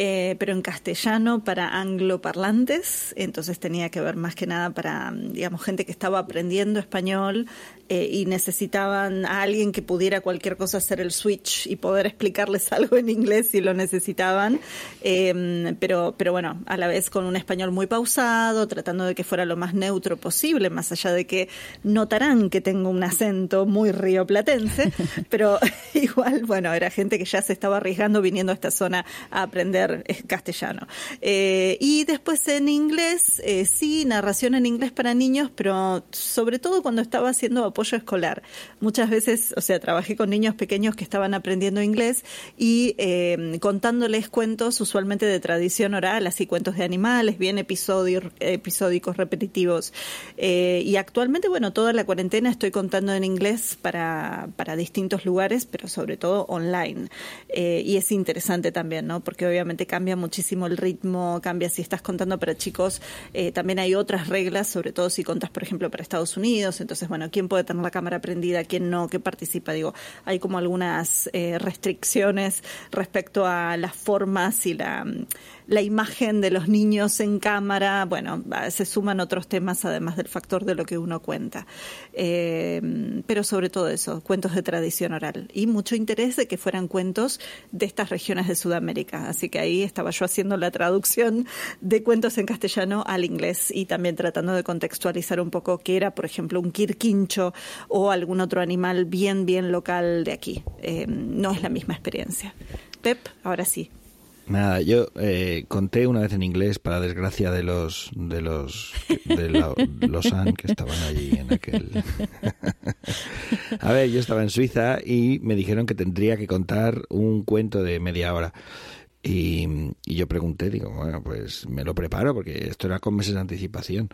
eh, pero en castellano para angloparlantes, entonces tenía que ver más que nada para, digamos, gente que estaba aprendiendo español eh, y necesitaban a alguien que pudiera cualquier cosa hacer el switch y poder explicarles algo en inglés si lo necesitaban, em, pero, pero bueno, a la vez con un español muy pausado, tratando de que fuera lo más neutro posible, más allá de que notarán que tengo un acento muy rioplatense, pero igual, bueno, era gente que ya se estaba arriesgando viniendo a esta zona a aprender eh, castellano. Eh, y después en inglés, eh, sí, narración en inglés para niños, pero sobre todo cuando estaba haciendo apoyo escolar. Muchas veces, o sea, trabajé con niños pequeños que estaban aprendiendo inglés y contándoles cuentos usualmente de tradición oral, así cuentos de animales, bien episodios, episódicos repetitivos. y actualmente, bueno, toda la cuarentena estoy contando en inglés para, para distintos lugares, pero sobre todo online. y es interesante también, ¿no? Porque obviamente cambia muchísimo el ritmo, cambia si estás contando para chicos, eh, también hay otras reglas, sobre todo si contas, por ejemplo, para Estados Unidos, entonces, bueno, ¿quién puede tener la cámara prendida, quién no, qué participa? Digo, hay como algunas eh, restricciones respecto a las formas y la la imagen de los niños en cámara, bueno, se suman otros temas además del factor de lo que uno cuenta. Eh, pero sobre todo eso, cuentos de tradición oral. Y mucho interés de que fueran cuentos de estas regiones de Sudamérica. Así que ahí estaba yo haciendo la traducción de cuentos en castellano al inglés y también tratando de contextualizar un poco qué era, por ejemplo, un quirquincho o algún otro animal bien, bien local de aquí. Eh, no es la misma experiencia. Pep, ahora sí. Nada, yo eh, conté una vez en inglés, para desgracia de los de los de los que estaban allí en aquel. a ver, yo estaba en Suiza y me dijeron que tendría que contar un cuento de media hora. Y, y yo pregunté, digo, bueno, pues me lo preparo porque esto era con meses de anticipación.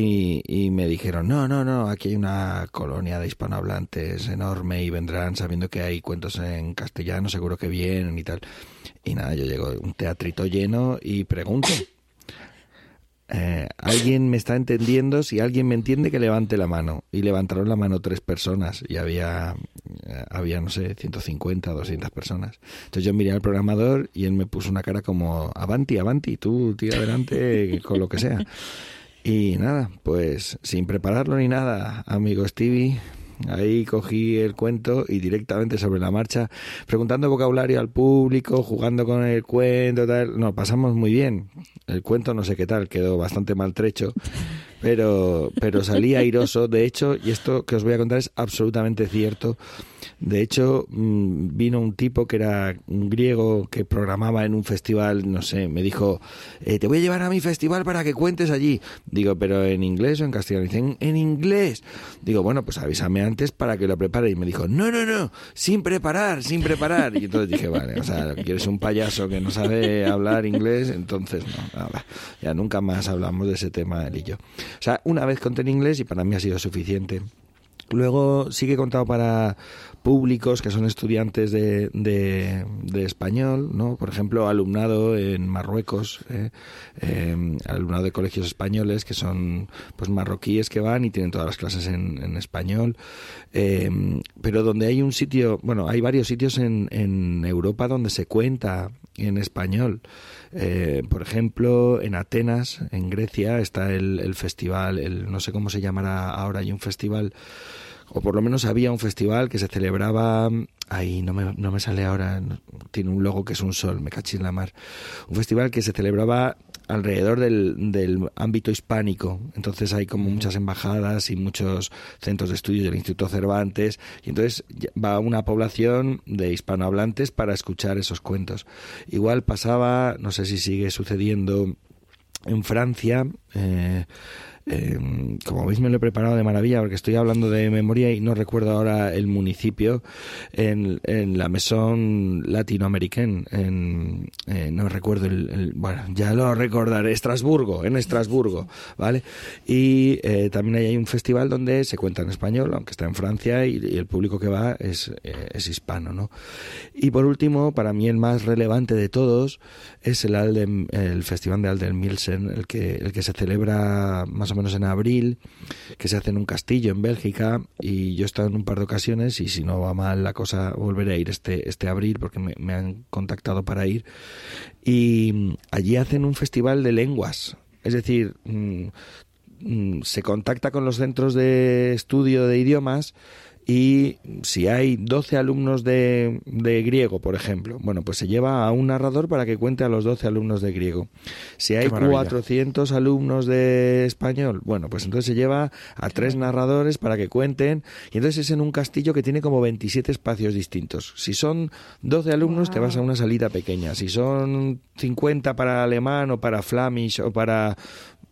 Y, y, me dijeron, no, no, no, aquí hay una colonia de hispanohablantes enorme y vendrán sabiendo que hay cuentos en castellano, seguro que vienen y tal. Y nada, yo llego a un teatrito lleno y pregunto. Eh, ¿Alguien me está entendiendo? Si alguien me entiende, que levante la mano. Y levantaron la mano tres personas y había, eh, había no sé, 150, 200 personas. Entonces yo miré al programador y él me puso una cara como, avanti, avanti, tú tira adelante con lo que sea. Y nada, pues sin prepararlo ni nada, amigo Stevie, Ahí cogí el cuento y directamente sobre la marcha, preguntando vocabulario al público, jugando con el cuento, tal. No, pasamos muy bien. El cuento no sé qué tal, quedó bastante maltrecho, pero, pero salí airoso. De hecho, y esto que os voy a contar es absolutamente cierto, de hecho, mm, vino un tipo que era un griego que programaba en un festival, no sé, me dijo, eh, te voy a llevar a mi festival para que cuentes allí. Digo, pero en inglés o en castellano. Dicen, en inglés. Digo, bueno, pues avísame antes para que lo prepare. Y me dijo, no, no, no, sin preparar, sin preparar. Y entonces dije, vale, o sea, quieres un payaso que no sabe hablar inglés, entonces no, nada, ya nunca más hablamos de ese tema él y yo. O sea, una vez conté en inglés y para mí ha sido suficiente. Luego sí que he contado para públicos que son estudiantes de, de, español, ¿no? Por ejemplo, alumnado en Marruecos, ¿eh? Em, alumnado de colegios españoles que son pues marroquíes que van y tienen todas las clases en, en español. Em, pero donde hay un sitio, bueno, hay varios sitios en, en Europa donde se cuenta en español. Eh, por ejemplo, en Atenas, en Grecia, está el, el festival, el, no sé cómo se llamará ahora, hay un festival o por lo menos había un festival que se celebraba, ahí no me, no me sale ahora, tiene un logo que es un sol, me cachis la mar, un festival que se celebraba alrededor del, del ámbito hispánico, entonces hay como muchas embajadas y muchos centros de estudios del Instituto Cervantes, y entonces va una población de hispanohablantes para escuchar esos cuentos. Igual pasaba, no sé si sigue sucediendo en Francia, eh, eh, como veis me lo he preparado de maravilla porque estoy hablando de memoria y no recuerdo ahora el municipio en, en la Maison Latinoamericana, en, eh, no recuerdo el, bueno, ya lo recordaré, Estrasburgo, en Estrasburgo, ¿vale? Y eh, también hay un festival donde se cuenta en español, aunque está en Francia y, el público que va es, eh, es hispano, ¿no? Y por último, para mí el más relevante de todos es el, el Festival de Alden Milsen, el que, el que se celebra más o menos menos en abril, que se hace en un castillo en Bélgica y yo he estado en un par de ocasiones y si no va mal la cosa volveré a ir este, este abril porque me, han contactado para ir. Y allí hacen un festival de lenguas, es decir, mm, mm, se contacta con los centros de estudio de idiomas y si hay 12 alumnos de, de, griego, por ejemplo, bueno, pues se lleva a un narrador para que cuente a los 12 alumnos de griego. Si hay 400 alumnos de español, bueno, pues entonces se lleva a tres narradores para que cuenten. Y entonces es en un castillo que tiene como 27 espacios distintos. Si son 12 alumnos te vas a una salita pequeña, si son 50 para alemán o para flamish o para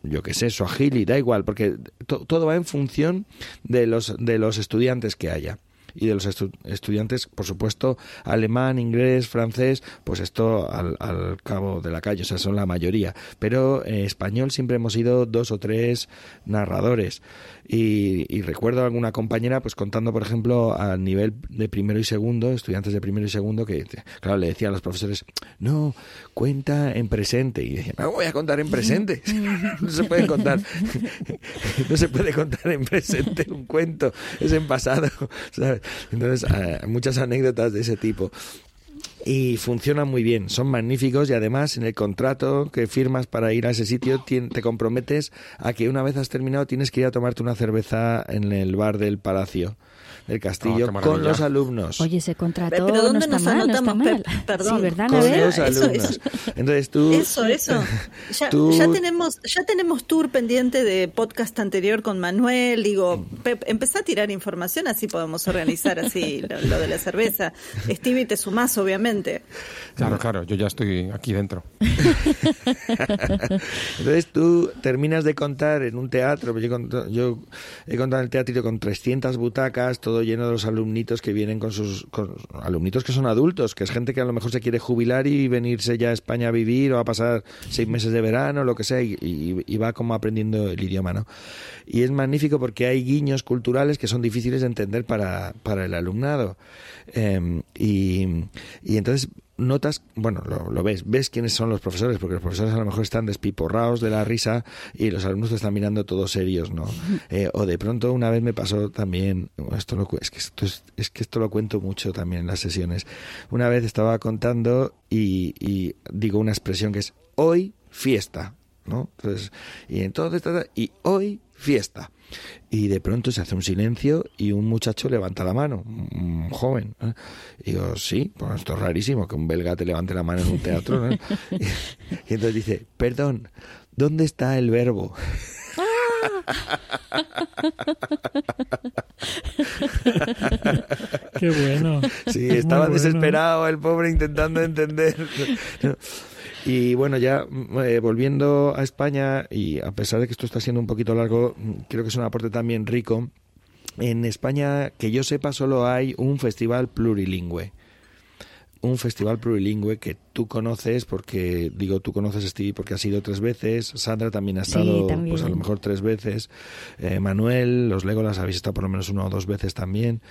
yo qué sé, y da igual, porque todo va en función de los, de los estudiantes que haya y de los estudiantes, por supuesto, alemán, inglés, francés, pues esto al, al, cabo de la calle, o sea, son la mayoría. Pero en español siempre hemos sido dos o tres narradores. Y, recuerdo a alguna compañera pues contando, por ejemplo, a nivel de primero y segundo, estudiantes de primero y segundo, que claro, le decían a los profesores, no, cuenta en presente. Y decían, no voy a contar en presente. no se puede contar, no se puede contar en presente un cuento, es en pasado. Entonces, eh, muchas anécdotas de ese tipo. Y funcionan muy bien, son magníficos y además en el contrato que firmas para ir a ese sitio te comprometes a que una vez has terminado tienes que ir a tomarte una cerveza en el bar del palacio del castillo Oh, con los alumnos. Oye, ese contrato Pero ¿dónde no está nos mal, no está anotamos, mal. Perdón. Sí, ¿verdad, con Anabel? los Eso, alumnos. eso. Entonces tú Eso, eso. Ya, Tú- ya tenemos, ya tenemos tour pendiente de podcast anterior con Manuel. Digo, empezá a tirar información, así podemos organizar así lo, lo de la cerveza. Stevie, te sumás, obviamente. Claro, claro, yo ya estoy aquí dentro. Entonces tú terminas de contar en un teatro, yo, yo he contado en el teatro con 300 butacas, todo lleno de los alumnitos que vienen con sus con- alumnitos que son adultos, que es gente que a lo mejor se quiere jubilar y venirse ya a España a vivir o a pasar seis meses de verano, lo que sea, y, va como aprendiendo el idioma, ¿no? Y es magnífico porque hay guiños culturales que son difíciles de entender para, para el alumnado. Em, y, y entonces notas, bueno, lo, lo ves, ves quiénes son los profesores, porque los profesores a lo mejor están despiporrados de la risa y los alumnos te están mirando todos serios, ¿no? Eh, o de pronto una vez me pasó también, esto lo, es, que esto es, es que esto lo cuento mucho también en las sesiones. Una vez estaba contando y, y digo una expresión que es hoy fiesta, ¿no? Entonces, y entonces, y hoy fiesta. Y de pronto se hace un silencio y un muchacho levanta la mano, un joven. ¿eh? Y digo, sí, pues esto es rarísimo que un belga te levante la mano en un teatro. ¿no? Y, y entonces dice, perdón, ¿dónde está el verbo? Qué bueno. Sí, Es estaba bueno. desesperado el pobre intentando entender. Y bueno, ya mm, eh, volviendo a España, y a pesar de que esto está siendo un poquito largo, mm, creo que es un aporte también rico. En España, que yo sepa, solo hay un festival plurilingüe. Un festival plurilingüe que tú conoces, porque digo, tú conoces Stevie porque has ido tres veces, Sandra también ha Sí, estado, también. pues a lo mejor tres veces, eh, Manuel, los Legolas habéis estado por lo menos una o dos veces también,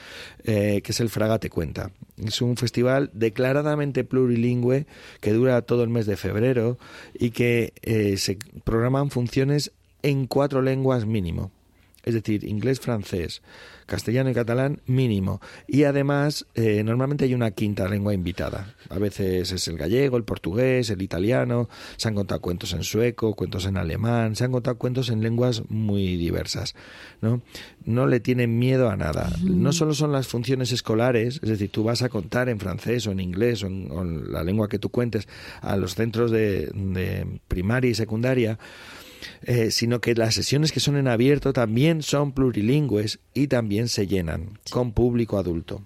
eh, que es el Fraga Te Cuenta. Es un festival declaradamente plurilingüe que dura todo el mes de febrero y que eh, se programan funciones en cuatro lenguas mínimo. Es decir, inglés, francés, castellano y catalán mínimo. Y además, eh, normalmente hay una quinta lengua invitada. A veces es el gallego, el portugués, el italiano. Se han contado cuentos en sueco, cuentos en alemán. Se han contado cuentos en lenguas muy diversas. ¿no? no le tienen miedo a nada. No solo son las funciones escolares, es decir, tú vas a contar en francés o en inglés o en, o en la lengua que tú cuentes a los centros de, de primaria y secundaria, eh, sino que las sesiones que son en abierto también son plurilingües y también se llenan con público adulto.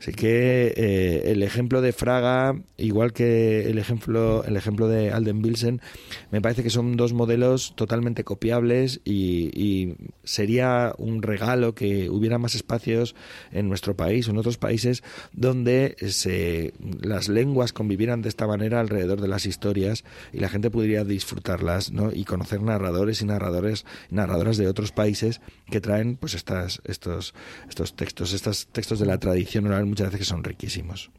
Así que eh, el ejemplo de Fraga, igual que el ejemplo, el ejemplo de Alden Bilsen, me parece que son dos modelos totalmente copiables y, y sería un regalo que hubiera más espacios en nuestro país o en otros países donde se, las lenguas convivieran de esta manera alrededor de las historias y la gente pudiera disfrutarlas ¿no? y conocer narradores y narradores narradoras de otros países que traen pues estas, estos, estos textos, estos textos de la tradición oral muchas veces que son riquísimos.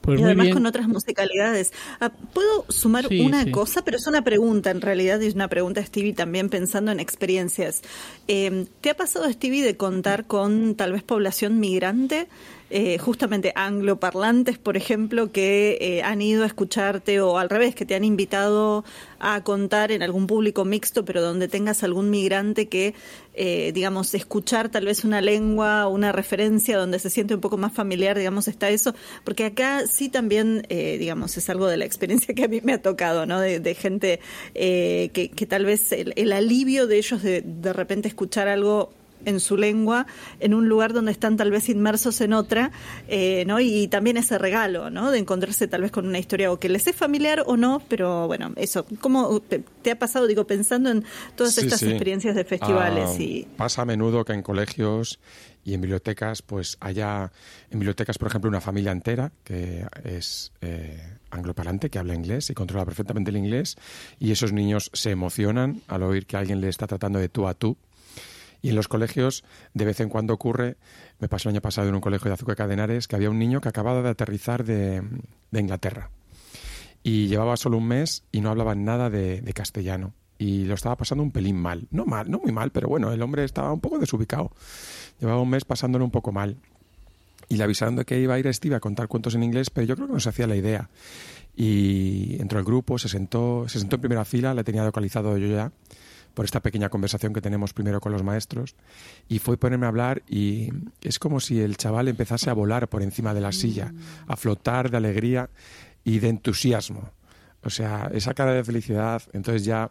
Pues y además bien. con otras musicalidades. Ah, Puedo sumar Sí, una sí. cosa, pero es una pregunta en realidad, y es una pregunta, Stevie, también pensando en experiencias. Eh, ¿Te ha pasado, Stevie, de contar con tal vez población migrante? Eh, justamente angloparlantes, por ejemplo, que eh, han ido a escucharte o al revés, que te han invitado a contar en algún público mixto, pero donde tengas algún migrante que, eh, digamos, escuchar tal vez una lengua una referencia donde se siente un poco más familiar, digamos, está eso, porque acá sí también, eh, digamos, es algo de la experiencia que a mí me ha tocado, ¿no? De, de gente eh, que, que tal vez el, el alivio de ellos de de repente escuchar algo en su lengua en un lugar donde están tal vez inmersos en otra, eh, ¿no? Y, también ese regalo, ¿no? De encontrarse tal vez con una historia o que les es familiar o no, pero bueno, eso. ¿Cómo te, te ha pasado, digo, pensando en todas Sí, estas sí. experiencias de festivales Ah, y Pasa a menudo que en colegios y en bibliotecas, pues haya, en bibliotecas, por ejemplo, una familia entera que es eh, angloparlante, que habla inglés y controla perfectamente el inglés, y esos niños se emocionan al oír que alguien le está tratando de tú a tú. Y en los colegios, de vez en cuando ocurre, me pasó el año pasado en un colegio de Azúcar Cadenares, que había un niño que acababa de aterrizar de, Inglaterra y llevaba solo un mes y no hablaba nada de, de castellano y lo estaba pasando un pelín mal. No mal, no muy mal, pero bueno, el hombre estaba un poco desubicado. Llevaba un mes pasándolo un poco mal. Y le avisaron de que iba a ir a Steve a contar cuentos en inglés, pero yo creo que no se hacía la idea. Y entró al grupo, se sentó, se sentó en primera fila, le tenía localizado yo ya por esta pequeña conversación que tenemos primero con los maestros y fue ponerme a hablar y es como si el chaval empezase a volar por encima de la silla, a flotar de alegría y de entusiasmo. O sea, esa cara de felicidad, entonces ya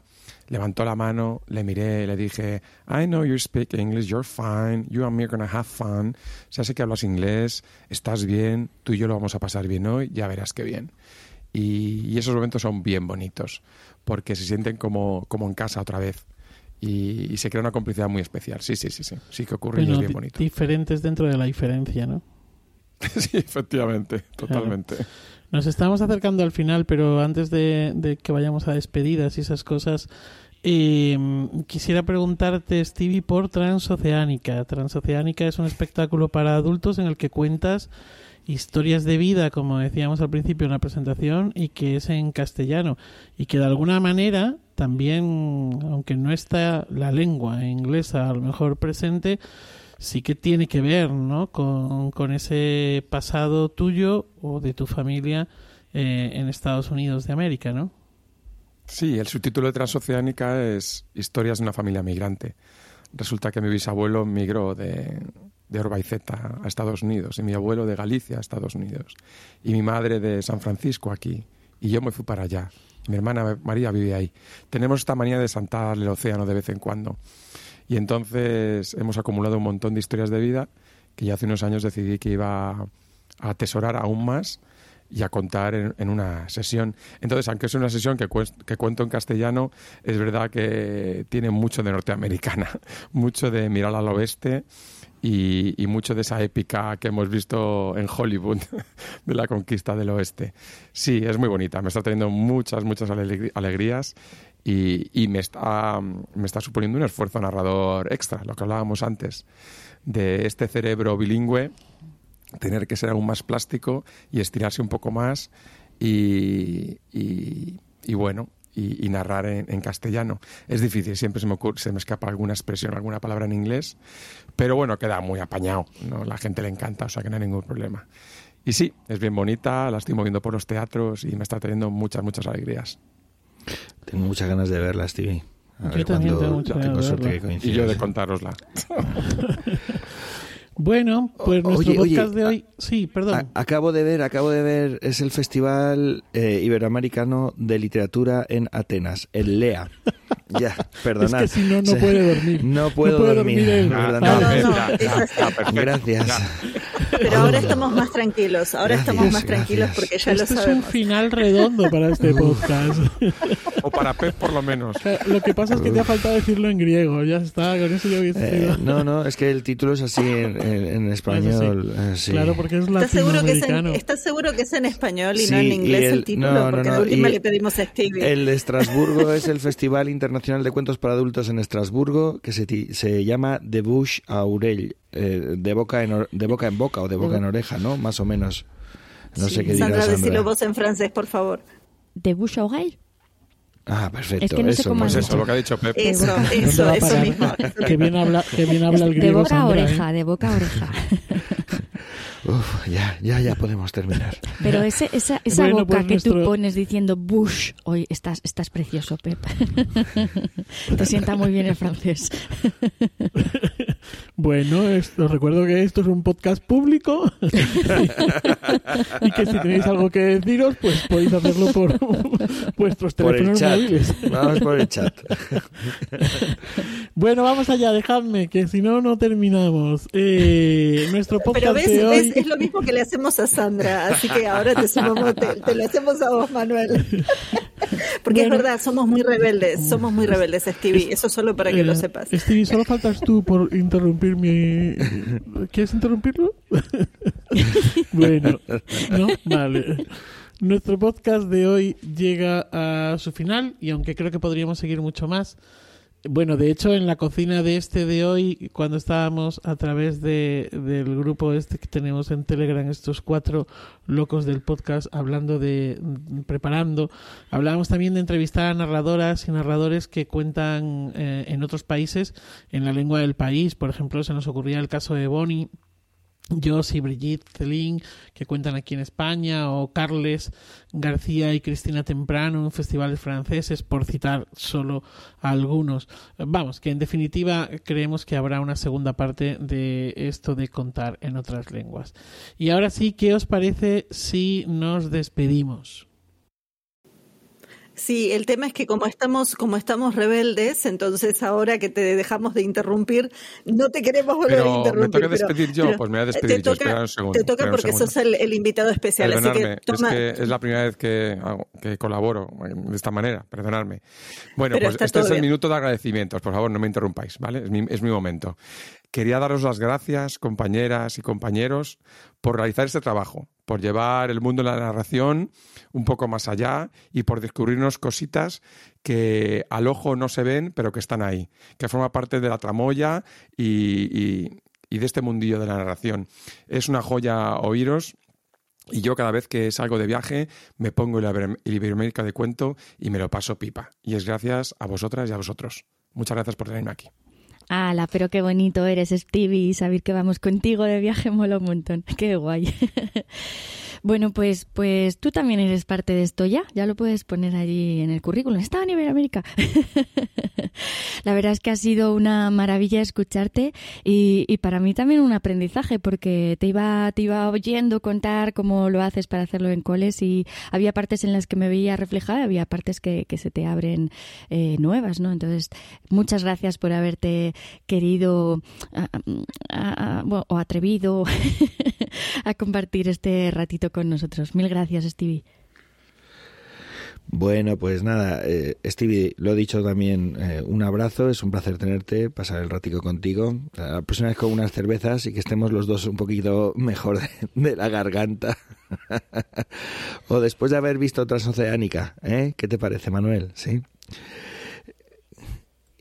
levantó la mano, le miré, le dije, I know you speak English, you're fine, you and me are gonna have fun. O sea, sé que hablas inglés, estás bien, tú y yo lo vamos a pasar bien hoy, ya verás qué bien. Y, y esos momentos son bien bonitos, porque se sienten como, como en casa otra vez. Y, y se crea una complicidad muy especial. Sí, sí, sí, sí. Sí que ocurre y Bueno, es bien bonito. diferentes dentro de la diferencia, ¿no? sí, efectivamente, totalmente. Nos estamos acercando al final, pero antes de, de que vayamos a despedidas y esas cosas, eh, quisiera preguntarte, Stevie, por Transoceánica. Transoceánica es un espectáculo para adultos en el que cuentas historias de vida, como decíamos al principio en la presentación, y que es en castellano. Y que de alguna manera también, aunque no está la lengua inglesa a lo mejor presente, sí que tiene que ver ¿no? con, con ese pasado tuyo o de tu familia eh, en Estados Unidos de América, ¿no? Sí, el subtítulo de Transoceánica es Historias de una familia migrante. Resulta que mi bisabuelo migró de, de a Estados Unidos y mi abuelo de Galicia a Estados Unidos y mi madre de San Francisco aquí y yo me fui para allá. Mi hermana María vive ahí. Tenemos esta manía de saltar el océano de vez en cuando y entonces hemos acumulado un montón de historias de vida que ya hace unos años decidí que iba a atesorar aún más y a contar en, en una sesión. Entonces, aunque es una sesión que, que cuento en castellano, es verdad que tiene mucho de norteamericana, mucho de mirar al oeste y, mucho de esa épica que hemos visto en Hollywood de la conquista del oeste. Sí, es muy bonita, me está trayendo muchas, muchas alegrías y, me, está, me está suponiendo un esfuerzo narrador extra, lo que hablábamos antes, de este cerebro bilingüe tener que ser aún más plástico y estirarse un poco más y bueno, y, y narrar en, en castellano. Es difícil, siempre se me, ocurre, se me escapa alguna expresión, alguna palabra en inglés, pero bueno, queda muy apañado, ¿no? la gente le encanta, o sea que no hay ningún problema. Y sí, es bien bonita, la estoy moviendo por los teatros y me está trayendo muchas, muchas alegrías. Tengo muchas ganas de verla, Stevie. A Yo ver también tengo de suerte que Y yo de contárosla. Bueno, pues O- nuestro oye, oye, podcast de hoy... Sí, perdón. A- acabo de ver, acabo de ver, es el Festival eh, Iberoamericano de Literatura en Atenas, el LEA. Ya, perdonad. Es que si no, no puede dormir. No puedo puede dormir. dormir. Ah, no, no. Gracias. Pero ahora estamos más tranquilos, ahora Gracias, estamos más tranquilos gracias. porque ya lo este es un sabemos. final redondo para este podcast. O para Pep, por lo menos. O sea, Lo que pasa es que te ha faltado decirlo en griego. Ya está, con eso ya hubiese Eh, no, no, es que el título es así en, en- en español. eh, sí. Claro, porque es ¿Estás seguro, que es en, latinoamericano. ¿Estás seguro que es en español y Sí, no en inglés el, el- título? no, no, porque no, la última y le pedimos a Stevie. El de Estrasburgo es el Festival Internacional de Cuentos para Adultos en Estrasburgo, que se, ti- se llama De Bush a Aurell, eh, de, boca en, de boca en boca o de boca en oreja, ¿no? Más o menos. No sé qué dirá Sandra, Sandra. decilo vos en francés, por favor. De Bush a Ogail. Ah, perfecto. Es que no sé eso, cómo Pues eso, lo que ha dicho Pep. Eso, ¿Dónde eso, a eso mismo. Que bien habla, que bien habla el de griego boca a Sandra, ¿eh? oreja, de boca a oreja. Uf, ya, ya, ya podemos terminar. Pero ese, esa, esa Bueno, boca pues que tú nuestro- pones diciendo Bush, hoy estás, estás precioso, Pep. Te sienta muy bien el francés. Bueno, es- os recuerdo que esto es un podcast público y que si tenéis algo que deciros, pues podéis hacerlo por vuestros Por el teléfonos chat. móviles. Vamos por el chat. Bueno, vamos allá, dejadme, que si no, no terminamos. Eh, nuestro podcast Pero ves, de hoy... ves, es lo mismo que le hacemos a Sandra, así que ahora te sumamos, te, te lo hacemos a vos, Manuel. Porque es Bueno. verdad, somos muy rebeldes, somos muy rebeldes, Stevie, eso solo para que lo Eh, sepas. Stevie, solo faltas tú por interrumpir mi... ¿Quieres interrumpirlo? bueno, ¿no? Vale. Nuestro podcast de hoy llega a su final y aunque creo que podríamos seguir mucho más, bueno, de hecho en la cocina de este de hoy, cuando estábamos a través de, del grupo este que tenemos en Telegram, estos cuatro locos del podcast hablando de, preparando, hablábamos también de entrevistar a narradoras y narradores que cuentan eh, en otros países en la lengua del país. Por ejemplo, se nos ocurría el caso de Bonnie. Joss y Brigitte Celin, que cuentan aquí en España, o Carles García y Cristina Temprano en festivales franceses, por citar solo algunos. Vamos, que en definitiva creemos que habrá una segunda parte de esto de contar en otras lenguas. Y ahora sí, ¿qué os parece si nos despedimos? Sí, el tema es que como estamos, como estamos rebeldes, entonces ahora que te dejamos de interrumpir, no te queremos volver Pero a me interrumpir. toca despedir yo, pues me voy a despedir te yo, toca, un segundo, Te toca porque sos el, el invitado especial, así que toma. es que es la primera vez que, hago- que colaboro de esta manera, perdonadme. Bueno, Pero pues este es el bien. minuto de agradecimientos, por favor, no me interrumpáis, ¿vale? Es mi, es mi momento. Quería daros las gracias, compañeras y compañeros, por realizar este trabajo, por llevar el mundo de la narración un poco más allá y por descubrirnos cositas que al ojo no se ven, pero que están ahí, que forma parte de la tramoya y, de este mundillo de la narración. Es una joya oíros y yo cada vez que salgo de viaje me pongo el Iberoamérica de cuento y me lo paso pipa. Y es gracias a vosotras y a vosotros. Muchas gracias por tenerme aquí. Ala, pero qué bonito eres, Stevie, y saber que vamos contigo de viaje mola un montón. Qué guay. bueno, pues, pues tú también eres parte de esto ya, ya lo puedes poner allí en el currículum. Estaba en Iberoamérica. La verdad es que ha sido una maravilla escucharte y, y para mí también un aprendizaje porque te iba, te iba oyendo contar cómo lo haces para hacerlo en coles y había partes en las que me veía reflejada, había partes que, que se te abren eh, nuevas, ¿no? Entonces, muchas gracias por haberte querido ah, ah, ah, o atrevido a compartir este ratito con nosotros. Mil gracias, Stevie. Bueno, pues nada, eh, Stevie, lo he dicho también, eh, un abrazo, es un placer tenerte, pasar el ratico contigo. La próxima vez con unas cervezas y que estemos los dos un poquito mejor de, de la garganta. o después de haber visto Transoceánica, ¿eh? ¿Qué te parece, Manuel? ¿Sí?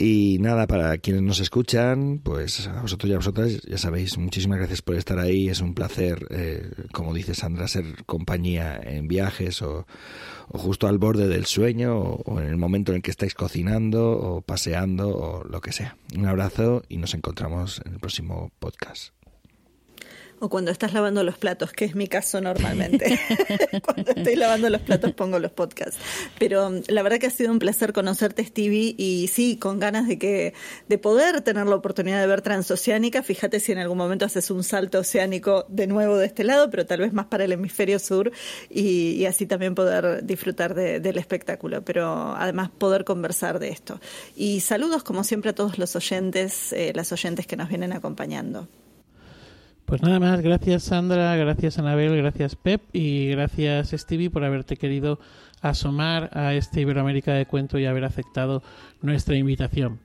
Y nada, para quienes nos escuchan, pues a vosotros y a vosotras, ya sabéis, muchísimas gracias por estar ahí. Es un placer, eh, como dice Sandra, ser compañía en viajes o, o justo al borde del sueño o, o en el momento en el que estáis cocinando o paseando o lo que sea. Un abrazo y nos encontramos en el próximo podcast. O cuando estás lavando los platos, que es mi caso normalmente. cuando estoy lavando los platos pongo los podcasts. Pero um, la verdad que ha sido un placer conocerte, Stevie, y sí, con ganas de que de poder tener la oportunidad de ver Transoceánica. Fíjate si en algún momento haces un salto oceánico de nuevo de este lado, pero tal vez más para el hemisferio sur y, así también poder disfrutar de- del espectáculo, pero además poder conversar de esto. Y saludos como siempre a todos los oyentes, eh, las oyentes que nos vienen acompañando. Pues nada más, gracias Sandra, gracias Anabel, gracias Pep y gracias Stevie por haberte querido asomar a este Iberoamérica de cuento y haber aceptado nuestra invitación.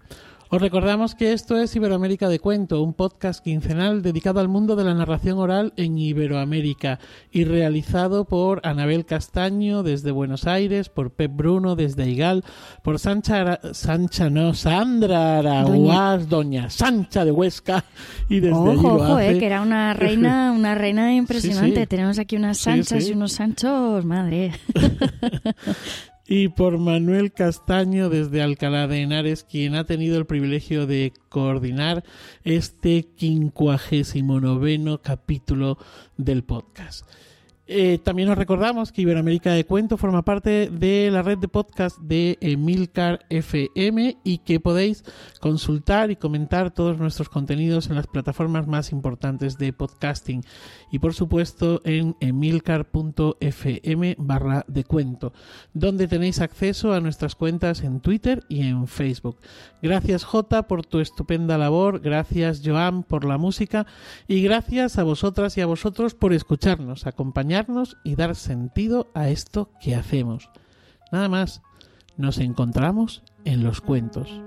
Os recordamos que esto es Iberoamérica de Cuento, un podcast quincenal dedicado al mundo de la narración oral en Iberoamérica y realizado por Anabel Castaño desde Buenos Aires, por Pep Bruno desde Aigal, por Sancha, Sancha no, Sandra Araguas, Doña, Sancha de Huesca y desde allí Ojo, ojo, eh, que era una reina, una reina impresionante. sí. Tenemos aquí unas Sanchas sí. y unos Sanchos, madre. y por Manuel Castaño desde Alcalá de Henares, quien ha tenido el privilegio de coordinar este quincuagésimo noveno capítulo del podcast. Eh, también os recordamos que Iberoamérica de Cuento forma parte de la red de podcast de Emilcar FM y que podéis consultar y comentar todos nuestros contenidos en las plataformas más importantes de podcasting. Y por supuesto en emilcar.fm barra de cuento, donde tenéis acceso a nuestras cuentas en Twitter y en Facebook. Gracias Jota por tu estupenda labor, gracias Joan por la música. Y gracias a vosotras y a vosotros por escucharnos, y dar sentido a esto que hacemos. Nada más, nos encontramos en los cuentos.